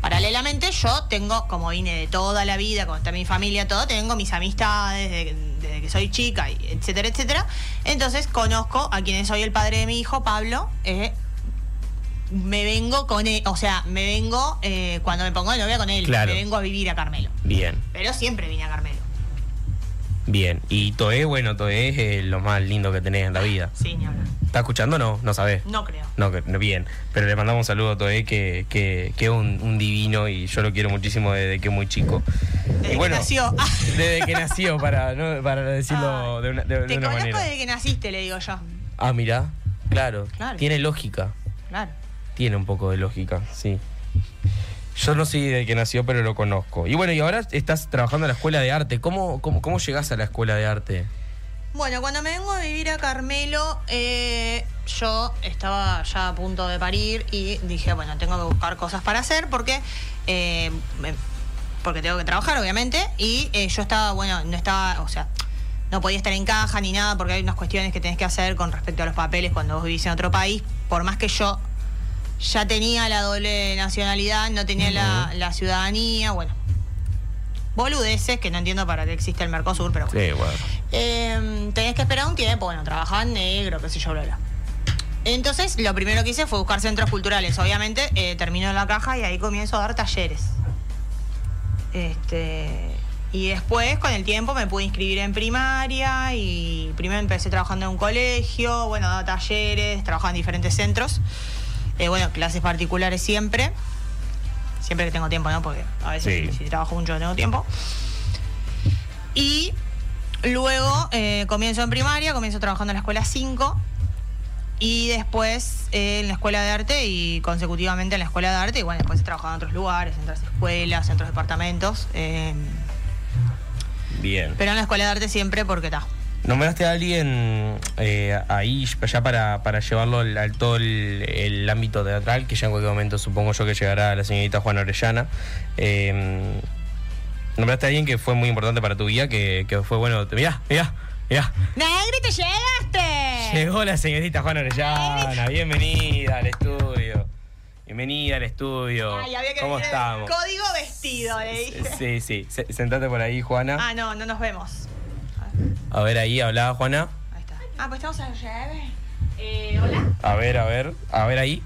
Paralelamente yo tengo, como vine de toda la vida, con toda mi familia, todo, tengo mis amistades desde, desde que soy chica, y etcétera, etcétera. Entonces conozco a quien soy el padre de mi hijo, Pablo. eh, me vengo con él, o sea, me vengo eh, cuando me pongo de novia con él. Claro. Me vengo a vivir a Carmelo. Bien. Pero siempre vine a Carmelo. Bien. Y Toé, bueno, Toé es eh, lo más lindo que tenés en la vida. Sí, ni hablar. ¿Está escuchando o no? No sabés. No creo. No, que- no, bien. Pero le mandamos un saludo a Toé, que, que, que es un, un divino y yo lo quiero muchísimo desde que es muy chico. Desde y bueno, que nació. Desde que nació, para, ¿no? para decirlo de una, de- de Te una conozco manera. desde que naciste, le digo yo. Ah, mira. Claro. Claro. Tiene lógica. Claro. Tiene un poco de lógica, sí. Yo no sé de que nació, pero lo conozco. Y bueno, y ahora estás trabajando en la escuela de arte. ¿Cómo, cómo, cómo llegás a la escuela de arte? Bueno, cuando me vengo a vivir a Carmelo, eh, yo estaba ya a punto de parir y dije, bueno, tengo que buscar cosas para hacer porque, eh, porque tengo que trabajar, obviamente. Y eh, yo estaba, bueno, no estaba, o sea, no podía estar en caja ni nada porque hay unas cuestiones que tenés que hacer con respecto a los papeles cuando vos vivís en otro país. Por más que yo ya tenía la doble nacionalidad, no tenía la, la ciudadanía, bueno. Boludeces que no entiendo para qué existe el Mercosur, pero bueno. Sí, bueno. Eh, tenés que esperar un tiempo, bueno, trabajaba en negro, qué sé yo, bla, bla. Entonces, lo primero que hice fue buscar centros culturales. Obviamente, eh, termino en la caja y ahí comienzo a dar talleres. Este, y después, con el tiempo, me pude inscribir en primaria y primero empecé trabajando en un colegio, bueno, daba talleres, trabajaba en diferentes centros. Eh, bueno, clases particulares siempre. Siempre que tengo tiempo, ¿no? Porque a veces Sí. si, si trabajo mucho no tengo tiempo. Y luego eh, comienzo en primaria, comienzo trabajando en la escuela 5 y después eh, en la escuela de arte y consecutivamente en la escuela de arte y bueno, después he trabajado en otros lugares, en otras escuelas, en otros departamentos, eh, Bien. pero en la escuela de arte siempre porque está. ¿Nombraste a alguien eh, ahí ya para, para llevarlo al, al todo el, el ámbito teatral, que ya en cualquier momento supongo yo que llegará la señorita Juana Orellana? Eh, ¿Nombraste a alguien que fue muy importante para tu vida, que, que fue bueno? Mirá, mirá, mirá. ¡Negri, te llegaste! Llegó la señorita Juana Orellana, bienvenida al estudio. Bienvenida al estudio. Ay, había que ¿Cómo estamos? Código vestido, le dije. Sí, sí, Se- sentate por ahí, Juana. Ah, no, no nos vemos. A ver ahí, hablaba Juana. Ahí está. Ah, pues estamos a la llave. Eh, hola. A ver, a ver, a ver ahí.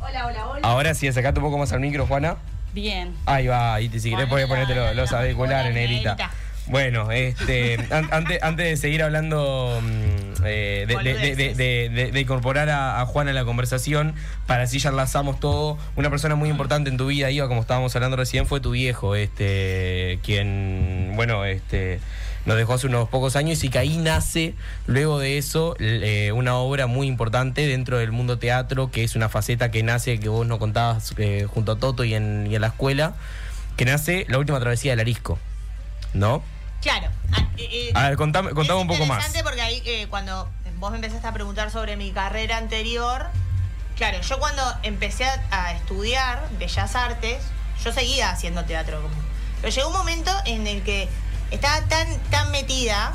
Hola, hola, hola. Ahora sí, sacate un poco más al micro, Juana. Bien. Ahí va, ahí te, si querés podés ponerte los, los la auriculares, auricular, negrita. Bueno, este, an- antes, antes de seguir hablando, mm, eh, de, de- de- de- de- de- de incorporar a, a Juan a la conversación, para así ya enlazamos todo, una persona muy importante en tu vida, Iba, como estábamos hablando recién, fue tu viejo, este, quien, bueno, este, nos dejó hace unos pocos años y que ahí nace, luego de eso, eh, una obra muy importante dentro del mundo teatro, que es una faceta que nace, que vos nos contabas eh, junto a Toto y en, y en la escuela, que nace La Última Travesía del Arisco, ¿no? Claro. Ah, eh, eh, A ver, contame, contame es un poco más. interesante porque ahí cuando vos me empezaste a preguntar sobre mi carrera anterior, claro, yo cuando empecé a, a estudiar Bellas Artes, yo seguía haciendo teatro. Pero llegó un momento en el que estaba tan, tan metida,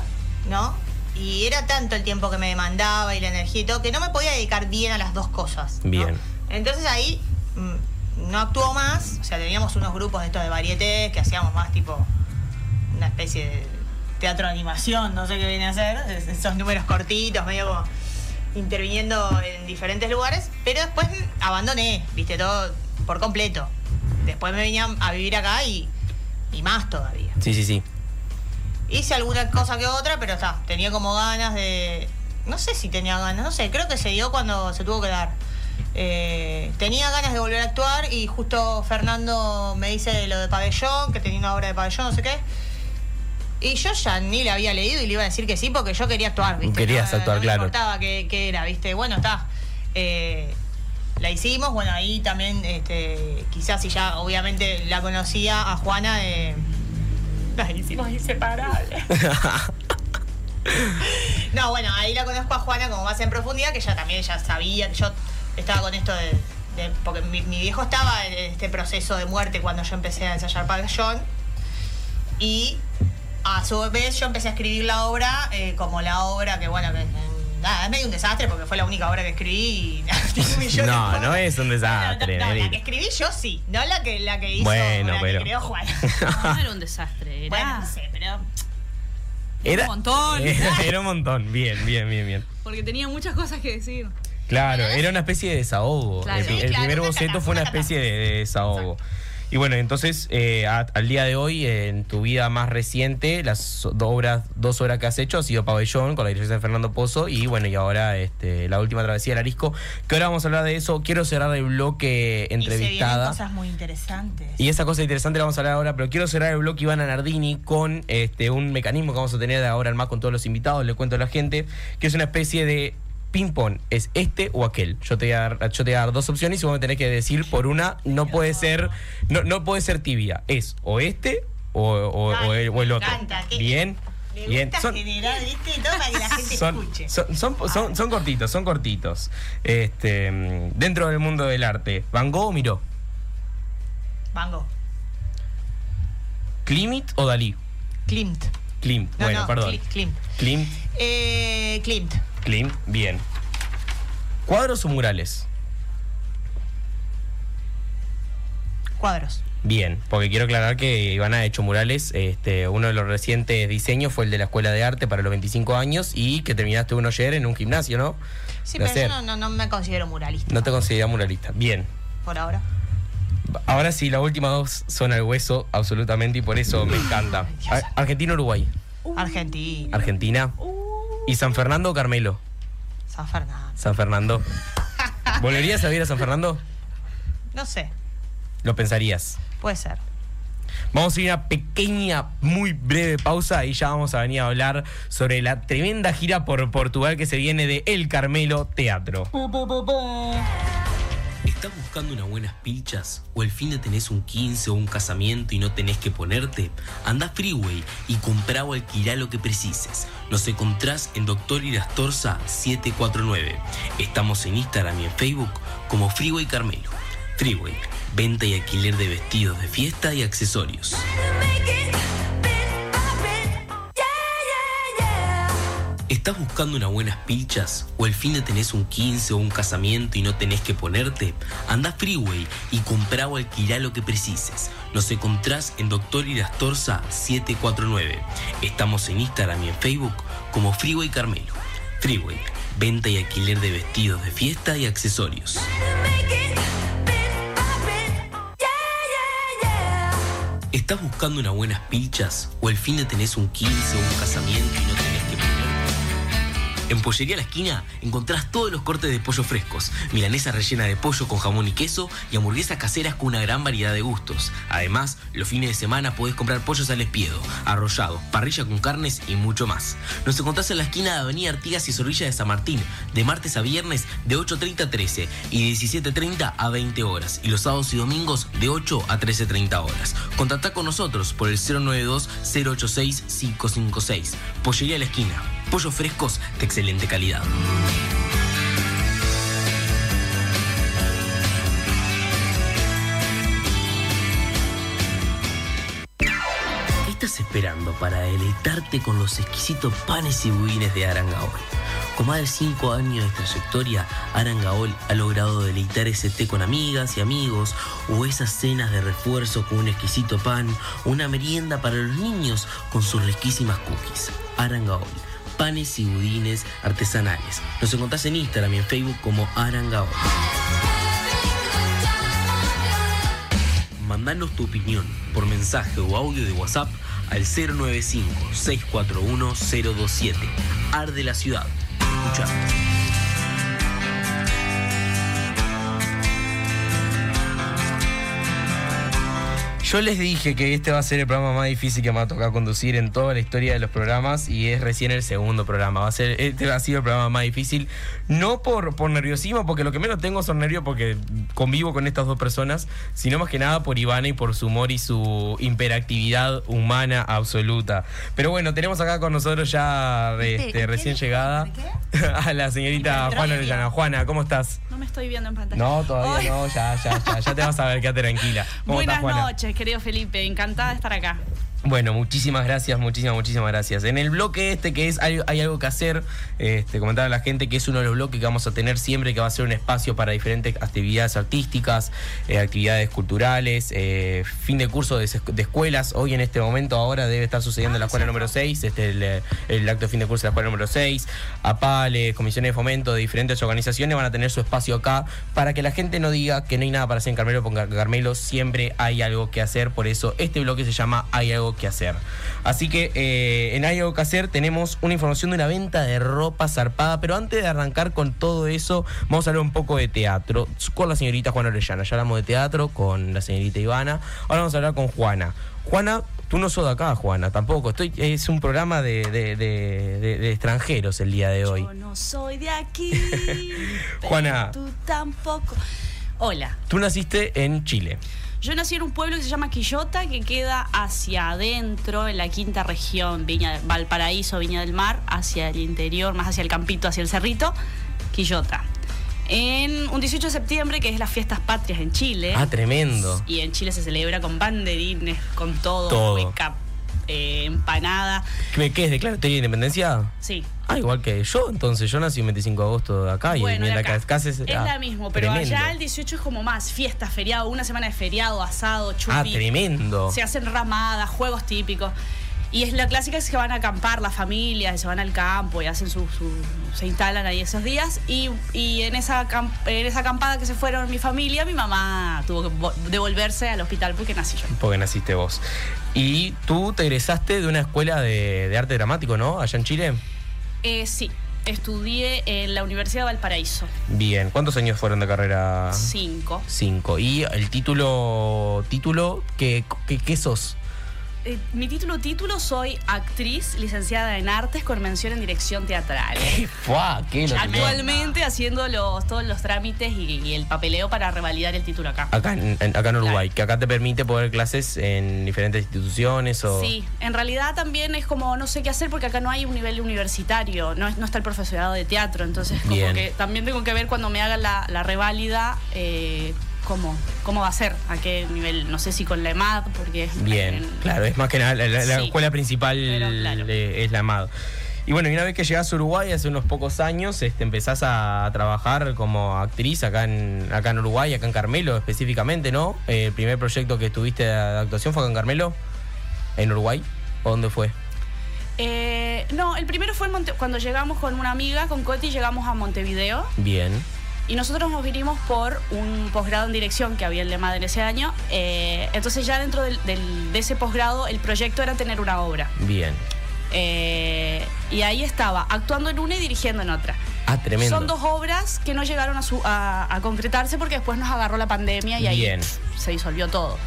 ¿no? Y era tanto el tiempo que me demandaba y la energía y todo que no me podía dedicar bien a las dos cosas. ¿no? Bien. Entonces ahí mm, no actuó más, o sea, teníamos unos grupos de estos de varietés que hacíamos más tipo una especie de teatro de animación, no sé qué viene a ser, es- esos números cortitos, medio como interviniendo en diferentes lugares, pero después abandoné, viste, todo por completo. Después me venía a vivir acá y, y más todavía. Sí, sí, sí. Hice alguna cosa que otra, pero está, tenía como ganas de. No sé si tenía ganas, no sé, creo que se dio cuando se tuvo que dar. Eh, tenía ganas de volver a actuar y justo Fernando me dice lo de pabellón, que tenía una obra de pabellón, no sé qué. Y yo ya ni le había leído y le iba a decir que sí porque yo quería actuar, ¿viste? Querías No- actuar, no claro. Me importaba qué, qué era, ¿viste? Bueno, está. Eh, la hicimos, bueno, ahí también, este, quizás si ya obviamente la conocía a Juana de. Las hicimos inseparables. No, bueno, ahí la conozco a Juana como más en profundidad, que ella también ya sabía que yo estaba con esto de. de- porque mi, mi viejo estaba en este proceso de muerte cuando yo empecé a ensayar pabellón. Y a su vez yo empecé a escribir la obra eh, como la obra que, bueno, que. Nada, es medio un desastre porque fue la única obra que escribí y No, no es un desastre, No, no, la que escribí yo sí, no la que, la que hizo Bueno, la pero- que creó Juana. No, era un desastre. Era Bueno, no sé, pero. Era un montón. Era, era un montón. Bien, bien, bien, bien. Porque tenía muchas cosas que decir. Claro, era una especie de desahogo. Claro. el, Sí, el claro, primer boceto fue una una especie de, de desahogo. Y bueno, entonces, eh, a- al día de hoy, en tu vida más reciente, las do- obras, dos obras que has hecho ha sido Pabellón, con la dirección de Fernando Pozo, y bueno, y ahora este, la última travesía del Arisco, que ahora vamos a hablar de eso. Quiero cerrar el bloque Y se entrevistada. cosas muy interesantes. Y esa cosa interesante la vamos a hablar ahora, pero quiero cerrar el bloque Ivana Nardini con este un mecanismo que vamos a tener ahora en más con todos los invitados, le cuento a la gente, que es una especie de ping-pong, es este o aquel. Yo te, voy a dar, yo te voy a dar dos opciones y vos me tenés que decir por una, no puede ser, no, no puede ser tibia, es o este o, o- o el, o el Me otro. encanta, Bien, Me bien. gusta Son- generar, ¿viste? Todo para que la gente son, escuche. son, son, son- son cortitos, son cortitos. Este, dentro del mundo del arte, ¿Van Gogh o Miró? Vango. ¿Klimt o Dalí? Klimt. Klimt, No, bueno, no, perdón. Kli- Klimt. Klimt, Eh, Klimt. Klimt, bien. ¿Cuadros o murales? Cuadros. Bien, porque quiero aclarar que Ivana ha hecho murales. Este, uno de los recientes diseños fue el de la Escuela de Arte para los 25 años y que terminaste uno ayer en un gimnasio, ¿no? Sí, De pero yo no, no, no me considero muralista. No te consideras muralista. Bien. Por ahora. Ahora sí, las últimas dos son al hueso, absolutamente, y por eso me encanta. Dios. Ar- Argentina, Uruguay. Argentina. ¿Y San Fernando o Carmelo? San Fernando. San Fernando. ¿Volverías a vivir a San Fernando? No sé. Lo pensarías. Puede ser. Vamos a ir a una pequeña, muy breve pausa y ya vamos a venir a hablar sobre la tremenda gira por Portugal que se viene de El Carmelo Teatro. ¿Estás buscando unas buenas pilchas? ¿O el fin de tenés un 15 o un casamiento y no tenés que ponerte? Anda Freeway y comprá o alquilá lo que precises. Nos encontrás en Doctor Irastorza 749. Estamos en Instagram y en Facebook como Freeway Carmelo. Freeway, venta y alquiler de vestidos de fiesta y accesorios. ¿Estás buscando unas buenas pilchas? ¿O el fin de tenés un 15 o un casamiento y no tenés que ponerte? Anda Freeway y comprá o alquilá lo que precises. Nos encontrás en Doctor Irastorza 749. Estamos en Instagram y en Facebook como Freeway Carmelo. Freeway, venta y alquiler de vestidos de fiesta y accesorios. ¿Estás buscando unas buenas pilchas? ¿O el fin de tenés un 15 o un casamiento y no tenés? En Pollería La Esquina encontrás todos los cortes de pollo frescos, milanesa rellena de pollo con jamón y queso y hamburguesas caseras con una gran variedad de gustos. Además, los fines de semana podés comprar pollos al espiedo, arrollado, parrilla con carnes y mucho más. Nos encontrás en la esquina de Avenida Artigas y Zorrilla de San Martín, de martes a viernes de 8.30 a 13 y de 17.30 a 20 horas, y los sábados y domingos de 8 a 13.30 horas. Contactá con nosotros por el 092-086-556. Pollería La Esquina. Pollos frescos de excelente calidad. ¿Estás estás esperando para deleitarte con los exquisitos panes y budines de Arangaol? Con más de 5 años de trayectoria, Arangaol ha logrado deleitar ese té con amigas y amigos, o esas cenas de refuerzo con un exquisito pan, o una merienda para los niños con sus riquísimas cookies. Arangaol, panes y budines artesanales. Nos encontrás en Instagram y en Facebook como Arangaol. Mandanos tu opinión por mensaje o audio de WhatsApp al 095-641-027. Arde la ciudad. Escuchamos. Yo les dije que este va a ser el programa más difícil que me va a tocar conducir en toda la historia de los programas y es recién el segundo programa. Va a ser, este ha sido el programa más difícil, no por, por nerviosismo, porque lo que menos tengo son nervios porque convivo con estas dos personas, sino más que nada por Ivana y por su humor y su hiperactividad humana absoluta. Pero bueno, tenemos acá con nosotros ya este, recién llegada a la señorita Juana Orellana. Juana, ¿cómo estás? No me estoy viendo en pantalla. No, todavía no, ya, ya, ya, ya te vas a ver, quédate tranquila. ¿Cómo Buenas estás, Juana? noches, querido Felipe. Encantada de estar acá. Bueno, muchísimas gracias, muchísimas, muchísimas gracias. En el bloque este que es Hay, algo que hacer, este, comentar a la gente que es uno de los bloques que vamos a tener siempre, que va a ser un espacio para diferentes actividades artísticas, eh, actividades culturales, eh, fin de curso de, es- de escuelas. Hoy en este momento ahora debe estar sucediendo en la escuela número 6, este el, eh, el acto de fin de curso de la escuela número 6. APALE, comisiones de fomento de diferentes organizaciones van a tener su espacio acá para que la gente no diga que no hay nada para hacer en Carmelo, porque en Carmelo siempre hay algo que hacer. Por eso este bloque se llama Hay algo que hacer. Así que eh, en algo que hacer tenemos una información de una venta de ropa zarpada. Pero antes de arrancar con todo eso, vamos a hablar un poco de teatro con la señorita Juana Orellana. Ya hablamos de teatro con la señorita Ivana. Ahora vamos a hablar con Juana. Juana, tú no sos de acá, Juana, tampoco. Estoy, es un programa de, de- de- de- de extranjeros el día de hoy. Yo no soy de aquí. pero Juana. Tú tampoco. Hola. Tú naciste en Chile. Yo nací en un pueblo que se llama Quillota, que queda hacia adentro, en la quinta región, Viña, Valparaíso, Viña del Mar, hacia el interior, más hacia el campito, hacia el cerrito, Quillota. En un 18 de septiembre, que es las fiestas patrias en Chile. Ah, tremendo. Y en Chile se celebra con banderines, con todo, Todo. Eh, empanada. ¿Qué, qué es? ¿Declaratoria de independencia? Sí. Ah, igual que yo, entonces. Yo nací el 25 de agosto de acá y Bueno, de mientras acá. acá se- es ah, la mismo, pero tremendo. allá el 18 es como más fiesta, feriado, una semana de feriado, asado, chupi. Ah, tremendo. Se hacen ramadas, juegos típicos. Y es la clásica es que van a acampar las familias, se van al campo y hacen su, su- se instalan ahí esos días. Y, y en, esa en esa acampada que se fueron mi familia, mi mamá tuvo que vo- devolverse al hospital porque nací yo. Porque naciste vos. Y tú te egresaste de una escuela de, de arte dramático, ¿no? Allá en Chile. Eh, sí, estudié en la Universidad de Valparaíso. Bien. ¿Cuántos años fueron de carrera? Cinco. Cinco. ¿Y el título, título, qué, qué, qué sos? Eh, mi título, título, soy actriz licenciada en artes con mención en dirección teatral. ¡Fua! ¿Qué lo? Actualmente haciendo los, todos los trámites y, y el papeleo para revalidar el título acá. Acá en, acá en Uruguay, que acá te permite poder clases en diferentes instituciones o... Sí, en realidad también es como no sé qué hacer porque acá no hay un nivel universitario, no, es- no está el profesorado de teatro, entonces como Bien. que también tengo que ver cuando me hagan la, la reválida eh, cómo, cómo va a ser, a qué nivel, no sé si con la EMAD, porque es Bien, en- claro, es más que nada, la, la- la Sí. escuela principal Pero claro. es la AMAD. Y bueno, y una vez que llegás a Uruguay hace unos pocos años, este, empezás a trabajar como actriz acá en, acá en Uruguay, acá en Carmelo específicamente, ¿no? Eh, el primer proyecto que tuviste de actuación fue acá en Carmelo, en Uruguay, ¿o dónde fue? Eh, no, el primero fue en Monte- cuando llegamos con una amiga, con Coti, llegamos a Montevideo. Bien, Y nosotros nos vinimos por un posgrado en dirección que había el lema en ese año. Eh, entonces ya dentro del- del- de ese posgrado el proyecto era tener una obra. bien. Eh, y ahí estaba, actuando en una y dirigiendo en otra. Ah, tremendo. Son dos obras que no llegaron a, su- a- a concretarse porque después nos agarró la pandemia y ahí Bien. se disolvió todo.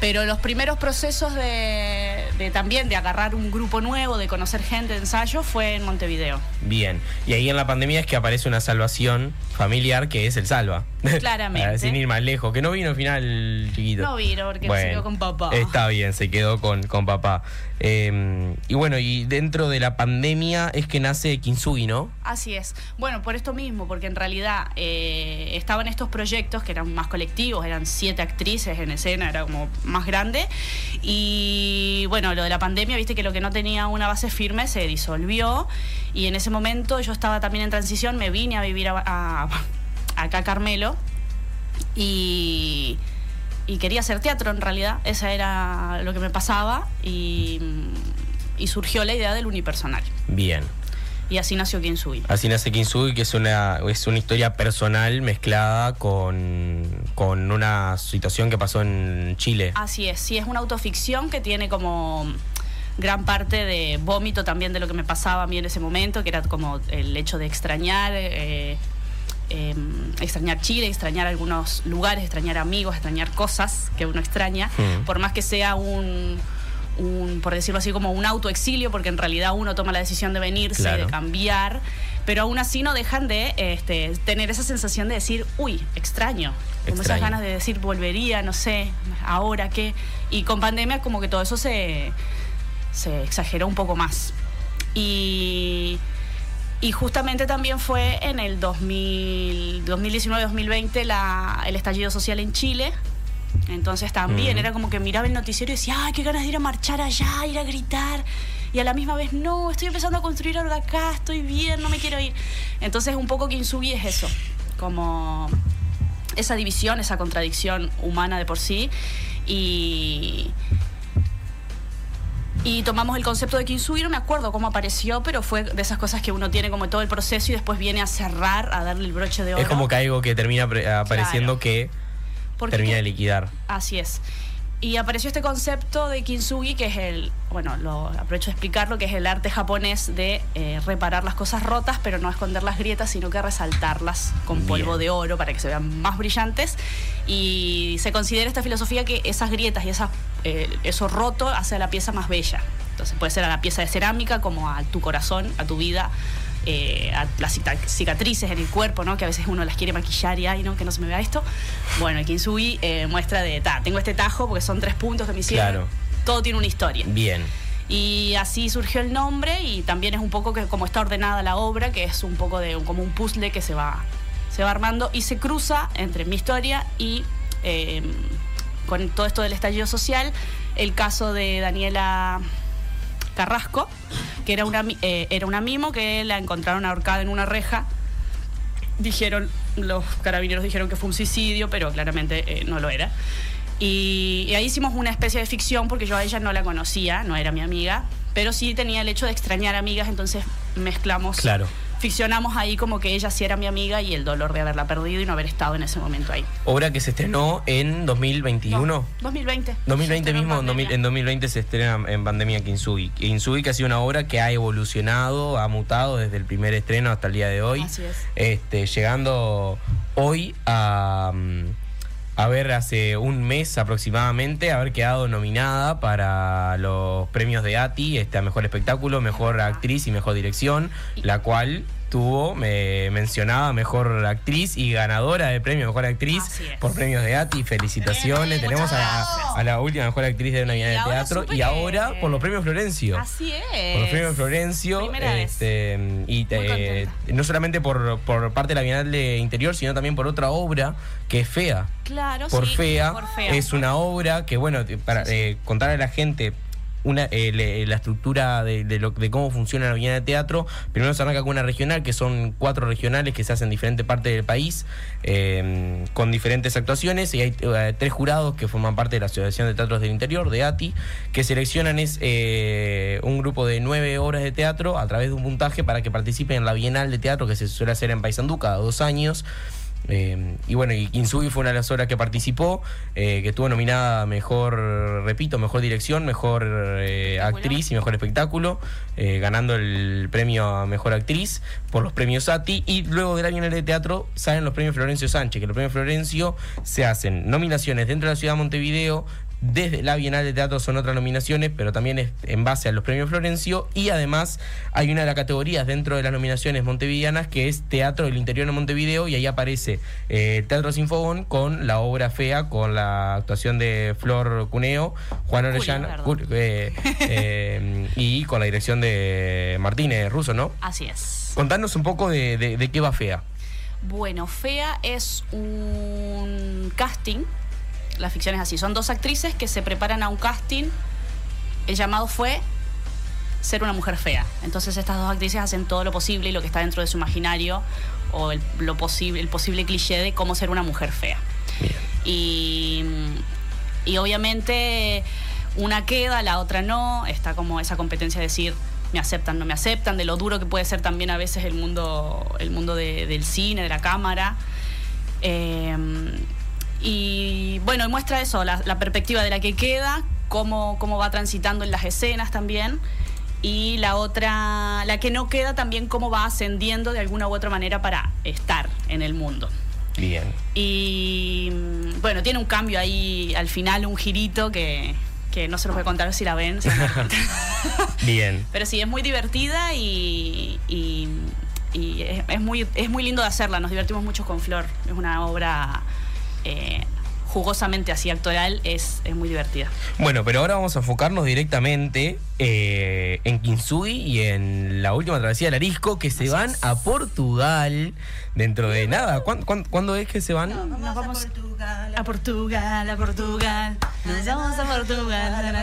Pero los primeros procesos de, de también de agarrar un grupo nuevo, de conocer gente de ensayo, fue en Montevideo. Bien. Y ahí en la pandemia es que aparece una salvación familiar que es el Salva. Claramente. Sin ir más lejos. Que no vino al final chiquito. No vino porque se quedó con papá. Está bien, se quedó con, con papá. Eh, y bueno, y dentro de la pandemia es que nace Kintsugi, ¿no? Así es. Bueno, por esto mismo, porque en realidad eh, estaban estos proyectos que eran más colectivos, eran siete actrices en escena, era como más grande. Y bueno, lo de la pandemia, viste que lo que no tenía una base firme se disolvió. Y en ese momento yo estaba también en transición, me vine a vivir acá a Carmelo. Y, y quería hacer teatro en realidad, esa era lo que me pasaba. Y, y surgió la idea del unipersonal. Bien. Y así nació Kintsugi. Así nace Kintsugi, que es una, es una historia personal mezclada con, con una situación que pasó en Chile. Así es, sí, es una autoficción que tiene como gran parte de vómito también de lo que me pasaba a mí en ese momento, que era como el hecho de extrañar, eh, eh, extrañar Chile, extrañar algunos lugares, extrañar amigos, extrañar cosas que uno extraña, Mm. por más que sea un, un, por decirlo así, como un autoexilio, porque en realidad uno toma la decisión de venirse, Claro. de cambiar, pero aún así no dejan de este, tener esa sensación de decir, uy, extraño, como esas Extraño. ganas de decir volvería, no sé, ahora qué. Y con pandemia como que todo eso se, se exageró un poco más. Y, y justamente también fue en el 2000 2019-2020 la- el estallido social en Chile. Entonces también era como que miraba el noticiero y decía, ay, qué ganas de ir a marchar allá, ir a gritar. Y a la misma vez, no, estoy empezando a construir algo acá, estoy bien, no me quiero ir. Entonces un poco Kintsugi es eso, como esa división, esa contradicción humana de por sí. Y, y tomamos el concepto de Kintsugi, no me acuerdo cómo apareció, pero fue de esas cosas que uno tiene como todo el proceso y después viene a cerrar, a darle el broche de oro. Es como que algo que termina apareciendo Claro. que Porque termina de liquidar. Así es. Y apareció este concepto de kintsugi, que es el, bueno, lo aprovecho de explicarlo, que es el arte japonés de eh, reparar las cosas rotas, pero no esconder las grietas, sino que resaltarlas con Bien. polvo de oro para que se vean más brillantes. Y se considera esta filosofía que esas grietas y esas, eh, eso roto hace a la pieza más bella. Entonces puede ser a la pieza de cerámica como a tu corazón, a tu vida, eh, a las cicatrices en el cuerpo, ¿no? Que a veces uno las quiere maquillar y ay, no, que no se me vea esto. Bueno, el Kintsugi eh, muestra de, ta, tengo este tajo porque son tres puntos que me hicieron. Claro. Todo tiene una historia. Bien. Y así surgió el nombre y también es un poco que como está ordenada la obra, que es un poco de como un puzzle que se va, se va armando y se cruza entre mi historia y eh, con todo esto del estallido social, el caso de Daniela Carrasco, que era una, eh, era una mimo que la encontraron ahorcada en una reja. Dijeron, los carabineros dijeron que fue un suicidio, pero claramente eh, no lo era. Y, y ahí hicimos una especie de ficción porque yo a ella no la conocía, no era mi amiga, pero sí tenía el hecho de extrañar amigas, entonces mezclamos, Claro. Ficcionamos ahí como que ella sí era mi amiga y el dolor de haberla perdido y no haber estado en ese momento ahí. Obra que se estrenó en 2021. No, 2020. 2020 Se estrenó mismo, en en 2000 pandemia. en 2020 se estrena en pandemia Kintsugi. Kintsugi que ha sido una obra que ha evolucionado, ha mutado desde el primer estreno hasta el día de hoy. Así es. Este, llegando hoy a, mm, a ver hace un mes aproximadamente, haber quedado nominada para los premios de ATI, este, a Mejor Espectáculo, Mejor Actriz y Mejor Dirección, la cual tuvo me mencionaba Mejor Actriz y ganadora de premio Mejor Actriz por premios de ATI. Felicitaciones. Bien, Tenemos a la, muchas a la última Mejor Actriz de una Bienal de Teatro y ahora por los premios Florencio. Así es. Por los premios Florencio, este, y eh, no solamente por, por parte de la Bienal de Interior, sino también por otra obra que es Fea. Claro, Por, sí, fea, por fea. es una obra que, bueno, para Sí, sí. eh, contarle a la gente una, eh, la estructura de, de lo, de cómo funciona la Bienal de Teatro, primero se arranca con una regional, que son cuatro regionales que se hacen en diferentes partes del país, eh, con diferentes actuaciones, y hay eh, tres jurados que forman parte de la Asociación de Teatros del Interior, de ATI, que seleccionan es eh, un grupo de nueve obras de teatro a través de un puntaje para que participen en la Bienal de Teatro que se suele hacer en Paysandú cada dos años. Eh, y bueno, y Kintsugi fue una de las obras que participó, eh, que estuvo nominada a mejor, repito, mejor dirección, mejor eh, actriz y mejor espectáculo, eh, ganando el premio a mejor actriz por los premios ATI. Y luego del año en el de teatro salen los premios Florencio Sánchez, que los premios Florencio se hacen nominaciones dentro de la ciudad de Montevideo. Desde la Bienal de Teatro son otras nominaciones, pero también es en base a los premios Florencio. Y además hay una de las categorías dentro de las nominaciones montevideanas que es Teatro del Interior de Montevideo y ahí aparece eh, Teatro Sin Fogón con la obra fea, con la actuación de Flor Cuneo, Juan Orellana eh, eh, y con la dirección de Martínez Russo, ¿no? Así es. Contanos un poco de, de- de qué va fea. Bueno, Fea es un casting. La ficción es así. Son dos actrices que se preparan a un casting. El llamado fue ser una mujer fea. Entonces estas dos actrices hacen todo lo posible y lo que está dentro de su imaginario o el, lo posible, el posible cliché de cómo ser una mujer fea. Y, y obviamente una queda, la otra no. Está como esa competencia de decir me aceptan, no me aceptan, de lo duro que puede ser también a veces el mundo, el mundo de- del cine, de la cámara. Eh, y bueno, muestra eso, la, la perspectiva de la que queda, cómo, cómo va transitando en las escenas también. Y la otra, la que no queda también, cómo va ascendiendo de alguna u otra manera para estar en el mundo. Bien. Y bueno, tiene un cambio ahí al final, un girito que, que no se los voy a contar si la ven. cuenta. Bien. Pero sí, es muy divertida y, y- y es, es muy, es muy lindo de hacerla. Nos divertimos mucho con Flor. Es una obra eh, jugosamente así actoral, es, es muy divertida. Bueno, pero ahora vamos a enfocarnos directamente eh, en Kintsugi y en la última travesía del Arisco, que se van a Portugal dentro de nada. ¿Cuándo, cuándo- cuándo es que se van? Vamos, vamos a Portugal. A Portugal, a Portugal. Nos vamos a Portugal.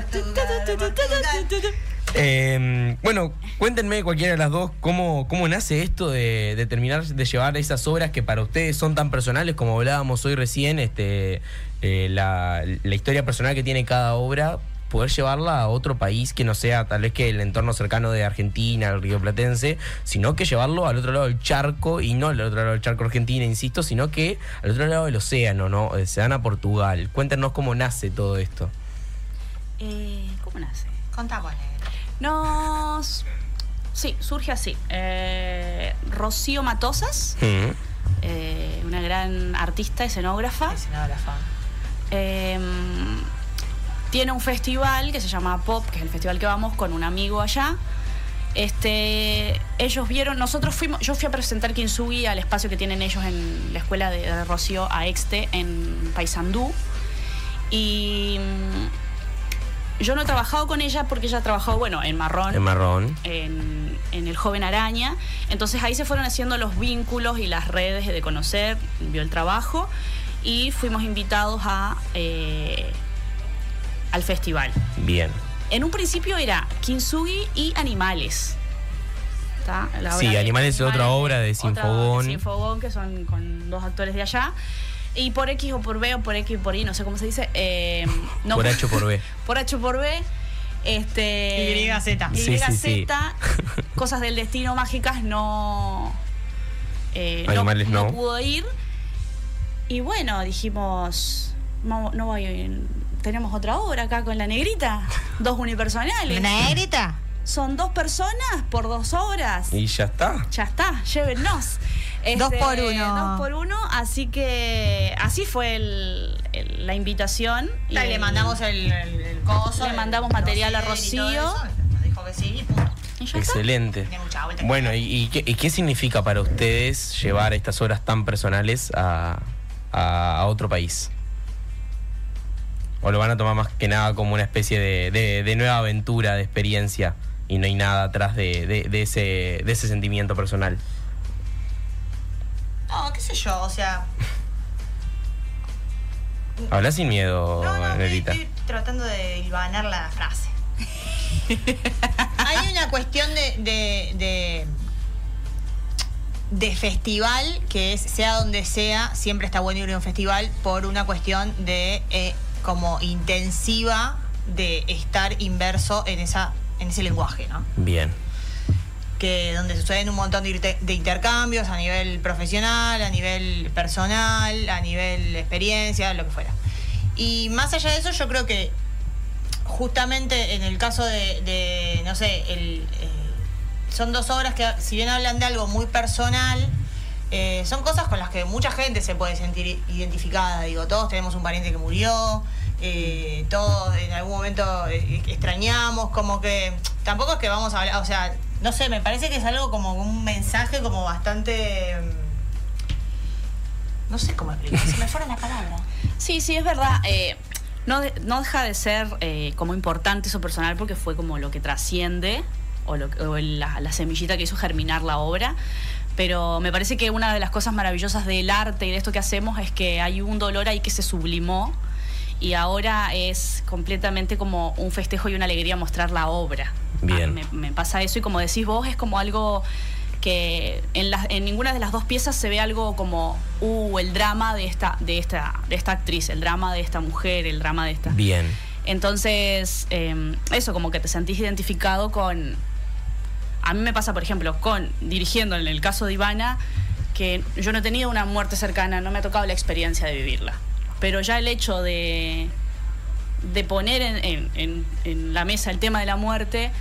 Eh, bueno, cuéntenme cualquiera de las dos cómo, cómo nace esto de, de terminar de llevar esas obras que para ustedes son tan personales como hablábamos hoy recién, este, eh, la, la historia personal que tiene cada obra, poder llevarla a otro país que no sea tal vez que el entorno cercano de Argentina, el río Platense, sino que llevarlo al otro lado del charco y no al otro lado del charco Argentina, insisto, sino que al otro lado del océano, ¿no? Eh, Se van a Portugal. Cuéntenos cómo nace todo esto. Eh, ¿Cómo nace? Contámosle. Nos. Sí, surge así. Eh, Rocío Matosas, Mm. eh, una gran artista, escenógrafa. Escenógrafa. Eh, tiene un festival que se llama Pop, que es el festival que vamos con un amigo allá. Este, ellos vieron, nosotros fuimos, yo fui a presentar Kintsugi al espacio que tienen ellos en la escuela de, de Rocío a Exte en Paysandú. Y yo no he trabajado con ella porque ella ha trabajado, bueno, en Marrón En marrón. en, en El Joven Araña. Entonces ahí se fueron haciendo los vínculos y las redes de conocer, vio el trabajo y fuimos invitados a, eh, al festival. Bien. En un principio era Kintsugi y Animales. Sí, obra Animales es otra obra de otra Sinfogón. de Sinfogón, que son con dos actores de allá. Y por X o por B o por X o por Y, no sé cómo se dice. eh, no- Por H o por B. por H o por B. Este, YZ. Sí, sí, sí. YZ, cosas del destino mágicas no, eh, no- no. pudo ir. Y bueno, dijimos, no, no voy a ir. tenemos otra obra acá con la negrita, dos unipersonales. ¿Negrita? Son dos personas por dos obras. Y ya está. Ya está, llévennos. Este, Dos por uno. Dos por uno, así que así fue el- el- la invitación. Y le el- mandamos el, el, el coso. Le mandamos material a dossier y todo Rocío. eso, Nos dijo que sí y punto. y ya está. Excelente. Bueno, ¿y, y qué, y qué significa para ustedes llevar estas obras tan personales a, a- a otro país? ¿O lo van a tomar más que nada como una especie de, de- de nueva aventura, de experiencia? Y no hay nada atrás de, de- de ese, de ese sentimiento personal. No, qué sé yo, o sea. Habla sin miedo, No, no, estoy, tratando de hilvanar la frase. Hay una cuestión de, de, de, de festival que es, sea donde sea, siempre está bueno ir a un festival por una cuestión de eh, como intensiva de estar inverso en esa en ese lenguaje, ¿no? Bien. que donde suceden un montón de, intercambios a nivel profesional, a nivel personal, a nivel experiencia, lo que fuera. Y más allá de eso, yo creo que justamente en el caso de, de, no sé, el, eh, son dos obras que si bien hablan de algo muy personal, Eh, son cosas con las que mucha gente se puede sentir identificada. Digo, todos tenemos un pariente que murió, eh, todos en algún momento eh, extrañamos, como que tampoco es que vamos a hablar, o sea, no sé, me parece que es algo como un mensaje como bastante... mm, No sé cómo explicar, se me fueron las palabras. Sí, sí, es verdad. eh, no, de- no deja de ser eh, como importante eso personal porque fue como lo que trasciende o, lo, o la, la semillita que hizo germinar la obra. Pero me parece que una de las cosas maravillosas del arte y de esto que hacemos es que hay un dolor ahí que se sublimó y ahora es completamente como un festejo y una alegría mostrar la obra. Bien. A mí me, me pasa eso y como decís vos es como algo que en, en ninguna de las dos piezas se ve algo como uh, el drama de esta, de esta, de esta actriz, el drama de esta mujer, el drama de esta. Bien. Entonces, eh, eso, como que te sentís identificado con. A mí me pasa, por ejemplo, con dirigiendo en el caso de Ivana, que yo no he tenido una muerte cercana, no me ha tocado la experiencia de vivirla. Pero ya el hecho de, de poner en, en- en- en la mesa el tema de la muerte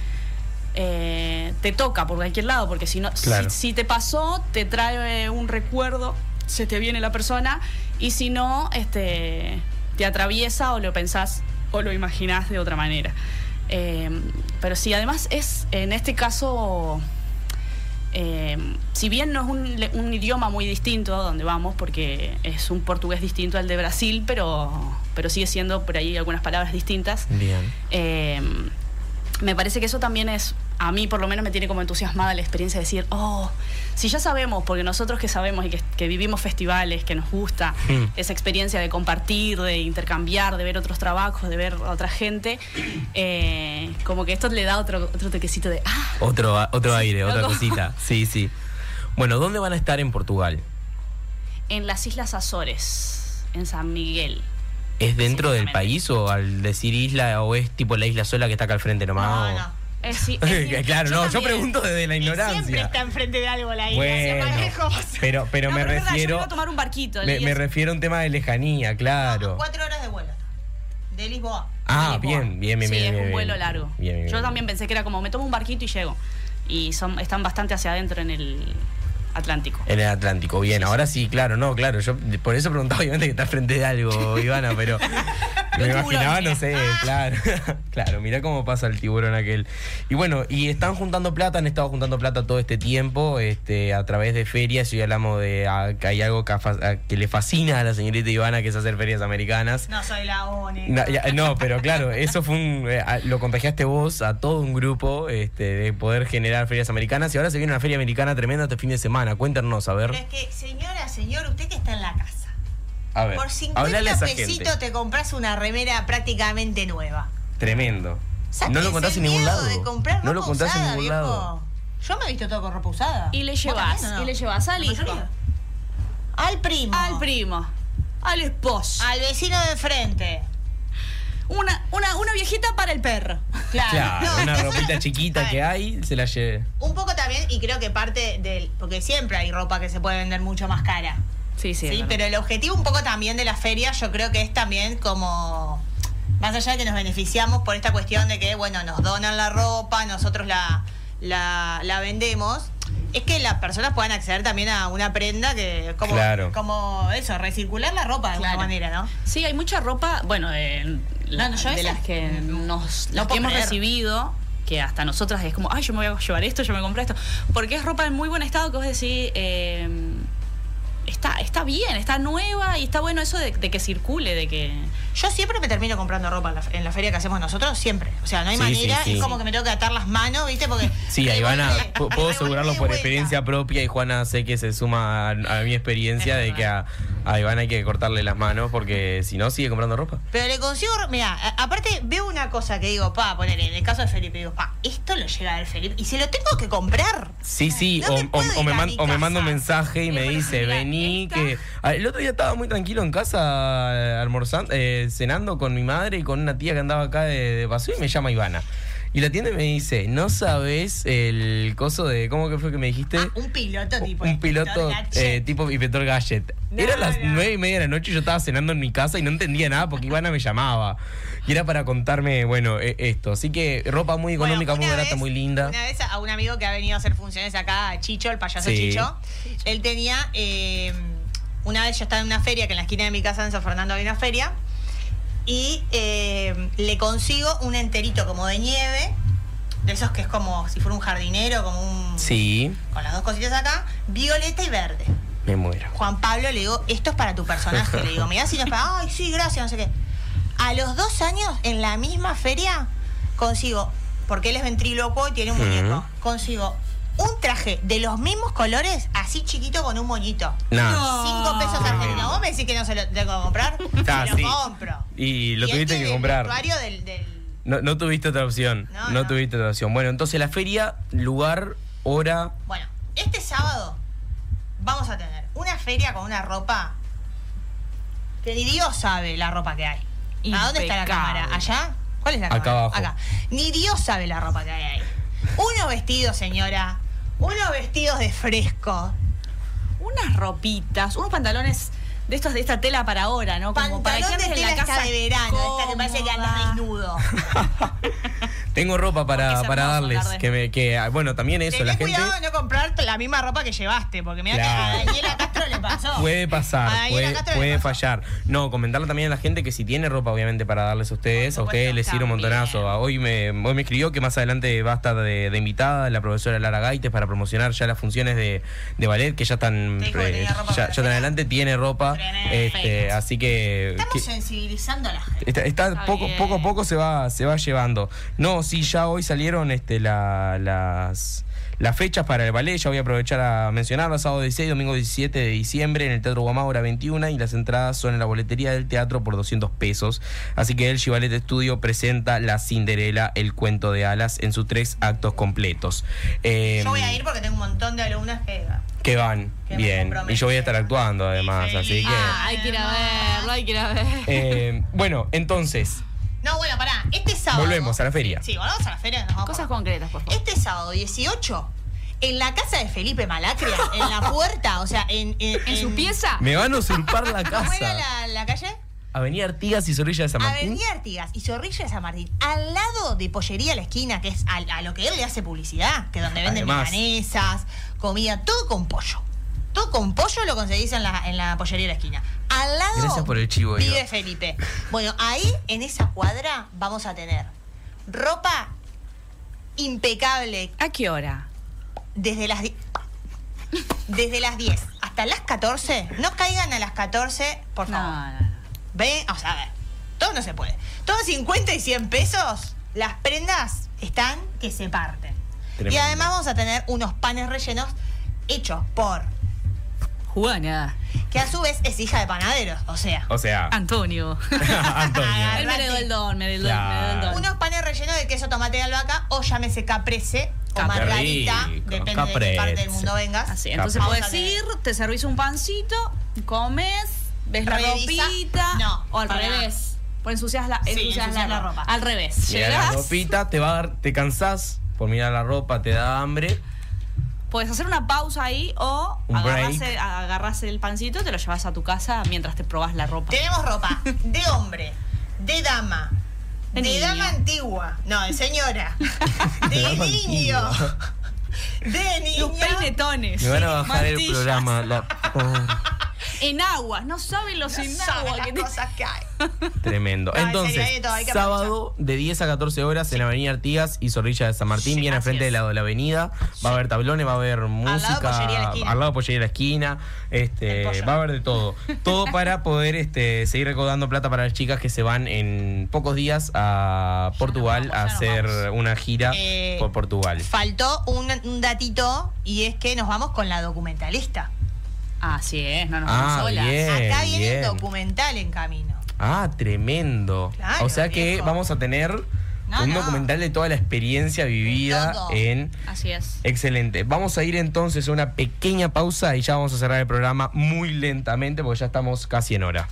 eh, te toca por cualquier lado, porque si no, Claro. si, si te pasó, te trae un recuerdo, se te viene la persona, y si no, este, te atraviesa o lo pensás o lo imaginás de otra manera. Eh, pero sí, además es, en este caso, eh, si bien no es un, un idioma muy distinto a donde vamos, porque es un portugués distinto al de Brasil, pero, pero sigue siendo por ahí algunas palabras distintas. Bien. Eh, me parece que eso también es, a mí por lo menos me tiene como entusiasmada la experiencia de decir, oh, si ya sabemos, porque nosotros que sabemos y que, que vivimos festivales, que nos gusta Mm. esa experiencia de compartir, de intercambiar, de ver otros trabajos, de ver a otra gente, eh, como que esto le da otro, otro toquecito de, ah, Otro, otro aire, otra cosita. Sí, sí. Bueno, ¿dónde van a estar en Portugal? en las Islas Azores, en San Miguel. ¿Es dentro del país o al decir isla o es tipo la isla sola que está acá al frente nomás? No, no. Sí, es- claro, no, yo pregunto desde la Y Siempre ignorancia. está enfrente de algo la isla, Bueno, hacia más lejos. pero, pero No, me es verdad, yo refiero. a tomar un barquito. Me, me refiero a un tema de lejanía, claro. Cuatro horas de vuelo. De Lisboa. Ah, de Lisboa. bien, bien, bien, Sí, bien, es bien, un vuelo bien. largo. Bien, bien, Yo bien. también pensé que era como, me tomo un barquito y llego. Y son, están bastante hacia adentro en el Atlántico. En el Atlántico, bien, ahora sí, claro, no, claro, yo por eso preguntaba obviamente que está frente de algo, Ivana, pero me imaginaba, no sé, claro, claro, mira cómo pasa el tiburón aquel. Y bueno, y están juntando plata, han estado juntando plata todo este tiempo, este, a través de ferias, y hablamos de ah, que hay algo que, ah, que le fascina a la señorita Ivana, que es hacer ferias americanas. No soy la única. No, ya- no, pero claro, eso fue un. eh, lo contagiaste vos a todo un grupo este, de poder generar ferias americanas. Y ahora se viene una feria americana tremenda este fin de semana. Cuéntanos, a ver. Pero es que, señora, señor, usted que está en la casa. A ver. Por hablale a 50 esa pesitos gente. te compras una remera prácticamente nueva. Tremendo. No lo contás en ningún lado. De comprar No lo contás en ningún viejo. lado. Yo me he visto todo con ropa usada. Y le ¿Vos llevas, no? y le llevas al ¿La hijo? Al primo. al primo, al esposo, Al vecino de enfrente. Una, una, una viejita para el perro. Claro. Claro, No, una ropita chiquita A que hay, se la lleve. Un poco también, y creo que parte del. Porque siempre hay ropa que se puede vender mucho más cara. Sí, sí. Sí, pero el objetivo un poco también de la feria, yo creo que es también como. Más allá de que nos beneficiamos por esta cuestión de que, bueno, nos donan la ropa, nosotros la, la, la vendemos, es que las personas puedan acceder también a una prenda que, como, Claro. como eso, recircular la ropa de Claro. alguna manera, ¿no? Sí, hay mucha ropa, bueno, eh, la- No, no, yo de las que nos las que hemos creer. recibido, que hasta nosotras es como, ay, yo me voy a llevar esto, yo me compré esto, porque es ropa en muy buen estado que vos decís, eh, está, está bien, está nueva y está bueno eso de, de que circule, de que... Yo siempre me termino comprando ropa en la, en la feria que hacemos nosotros, siempre. O sea, no hay Sí, manera, sí, sí. es como que me tengo que atar las manos, ¿viste? Porque. Sí, a Ivana, puedo asegurarlo por experiencia propia y Juana sé que se suma a, a mi experiencia de que a, a Ivana hay que cortarle las manos porque si no sigue comprando ropa. Pero le consigo, mira, a- aparte veo una cosa que digo, pa, poner en el caso de Felipe, digo, pa, esto lo llega del Felipe y se lo tengo que comprar. Sí, sí, No o, me o- me a man- o me manda un mensaje y me dice, vení, que... Ah, El otro día estaba muy tranquilo en casa eh, almorzando, eh, cenando con mi madre y con una tía que andaba acá de, de paseo y me llama Ivana. Y la tienda me dice, ¿no sabes el coso de, ¿cómo que fue que me dijiste? Ah, un piloto tipo. un piloto eh, tipo inspector Gadget. No, era las no. nueve y media de la noche y yo estaba cenando en mi casa y no entendía nada porque Ivana me llamaba. Y era para contarme, bueno, eh, esto. Así que ropa muy Bueno, económica, muy barata, vez- muy linda. Una vez a un amigo que ha venido a hacer funciones acá, Chicho, el payaso Sí. Chicho, él tenía. eh, una vez yo estaba en una feria, que en la esquina de mi casa en San Fernando había una feria, y eh, le consigo un enterito como de nieve, de esos que es como si fuera un jardinero, como un. Sí, Con las dos cositas acá, violeta y verde. me muero. Juan Pablo le digo, esto es para tu personaje. Le digo, mirá si no es para. Ay, sí, gracias, no sé qué. A los dos años, en la misma feria, consigo, porque él es ventrílocuo y tiene un muñeco, consigo un traje de los mismos colores, así chiquito con un moñito. Nah. Cinco pesos argentinos. ¿Vos me decís que no se lo tengo que comprar? Ah, se lo sí. compro. Y lo tuviste tiene que el comprar. vestuario del, del- No, no tuviste otra opción. No, No, no. tuviste otra opción. Bueno, entonces la feria, lugar, hora. Bueno, este sábado vamos a tener una feria con una ropa que ni Dios sabe la ropa que hay. ¿A dónde está la Impecable. cámara? ¿Allá? ¿Cuál es la Acá cámara? abajo. Acá. Ni Dios sabe la ropa que hay ahí. Unos vestidos, señora. Unos vestidos de fresco. Unas ropitas, unos pantalones de estos de esta tela para ahora, ¿no? Como para que de en la esta casa de verano, esta que parece que andas desnudo. Tengo ropa para, para darles. Que, me, que, ah, bueno, también eso, Tenés la gente. cuidado de no comprar la misma ropa que llevaste, porque mira que a Daniela Castro le pasó. Puede pasar, puede, fallar. No, comentarle también a la gente que si tiene ropa, obviamente, para darles a ustedes, a ustedes les sirve un montonazo. Hoy me, hoy me escribió que más adelante va a estar de, de invitada la profesora Lara Gaites para promocionar ya las funciones de, de ballet que ya están, ya, ya están adelante, tiene ropa. Este, así que. Estamos que- sensibilizando a la gente. Está, está Está poco, bien. poco a poco se va, se va llevando. No, sí, ya hoy salieron este, la- las, las fechas para el ballet. Ya voy a aprovechar a mencionarlas. Sábado 16, domingo 17 de diciembre en el Teatro Guamá, hora 21. Y las entradas son en la boletería del teatro por 200 pesos. Así que el Ballet Studio presenta La Cinderela, el cuento de alas, en sus tres actos completos. Eh, Yo voy a ir porque tengo un montón de alumnas que. Que van, que bien. Y yo voy a estar actuando además. Así que. Ah, hay que ir a verlo, hay que ir a ver. eh, bueno, entonces. No, bueno, pará. Este sábado. Volvemos a la feria. Sí, volvemos a la feria. nos vamos Cosas por- concretas, por favor. Este sábado 18, en la casa de Felipe Malacria, en la puerta, o sea, en. ¿En, ¿En su pieza? Me van a usurpar la ¿Cómo era casa. la, la calle? Avenida Artigas y Zorrilla de San Martín. Avenida Artigas y Zorrilla de San Martín, al lado de Pollería La Esquina, que es a, a lo que él le hace publicidad, que es donde venden Además. milanesas, comida, todo con pollo. Todo con pollo lo conseguís en la, en la Pollería La Esquina. Al lado Gracias por el chivo, vive Eva. Felipe. Bueno, ahí en esa cuadra vamos a tener ropa impecable ¿A qué hora? desde las desde las 10 hasta las 14. No caigan a las 14, por No, favor. no, no. O sea, a ver, todo no se puede. Todo 50 y 100 pesos, las prendas están que se parten. Y además vamos a tener unos panes rellenos hechos por, Juana. que a su vez es hija de panaderos, o sea, O sea, Antonio. Antonio. Él me heredó el don, me heredó, el don. unos panes rellenos de queso, tomate y albahaca, o llámese caprese o margarita, rico, depende de qué parte del caprese. mundo vengas. Así, entonces puedes ir, te servís un pancito, comes, ves la Revisa- ropita. No, o al revés. Pues ensucias la, Sí, ensucias ensucias la, la ropa. ropa. Al revés. Mira la Llegás, ropita, te va a dar, te cansás por mirar la ropa, te da hambre. puedes hacer una pausa ahí o Un agarrás break. el, agarrás el pancito y te lo llevas a tu casa mientras te probás la ropa. Tenemos ropa de hombre, de dama, De de, niño. dama antigua, no, de señora, de dama niño, antigua. De niño. Los peinetones. Me van a bajar el programa. la- En agua. No saben los No en agua las que te- cosas que hay. Tremendo. No, en Entonces, serio, hay de todo, hay que sábado de 10 a 14 horas en la Avenida Artigas y Zorrilla de San Martín, Sí, bien al frente del lado de la avenida. Va a haber tablones, va a haber música. De la al lado de Pollería de la esquina. Este, va a haber de todo. Todo para poder este, seguir recaudando plata para las chicas que se van en pocos días a Portugal vamos, a hacer una gira Eh, por Portugal. Faltó un, un datito y es que nos vamos con la documentalista. Así es, no nos Ah, vamos solas. bien. Acá viene bien. el documental en camino. Ah, tremendo. Claro, o sea que viejo. vamos a tener No, un no. documental de toda la experiencia vivida todo. en Así es. Excelente. Vamos a ir entonces a una pequeña pausa y ya vamos a cerrar el programa muy lentamente porque ya estamos casi en hora.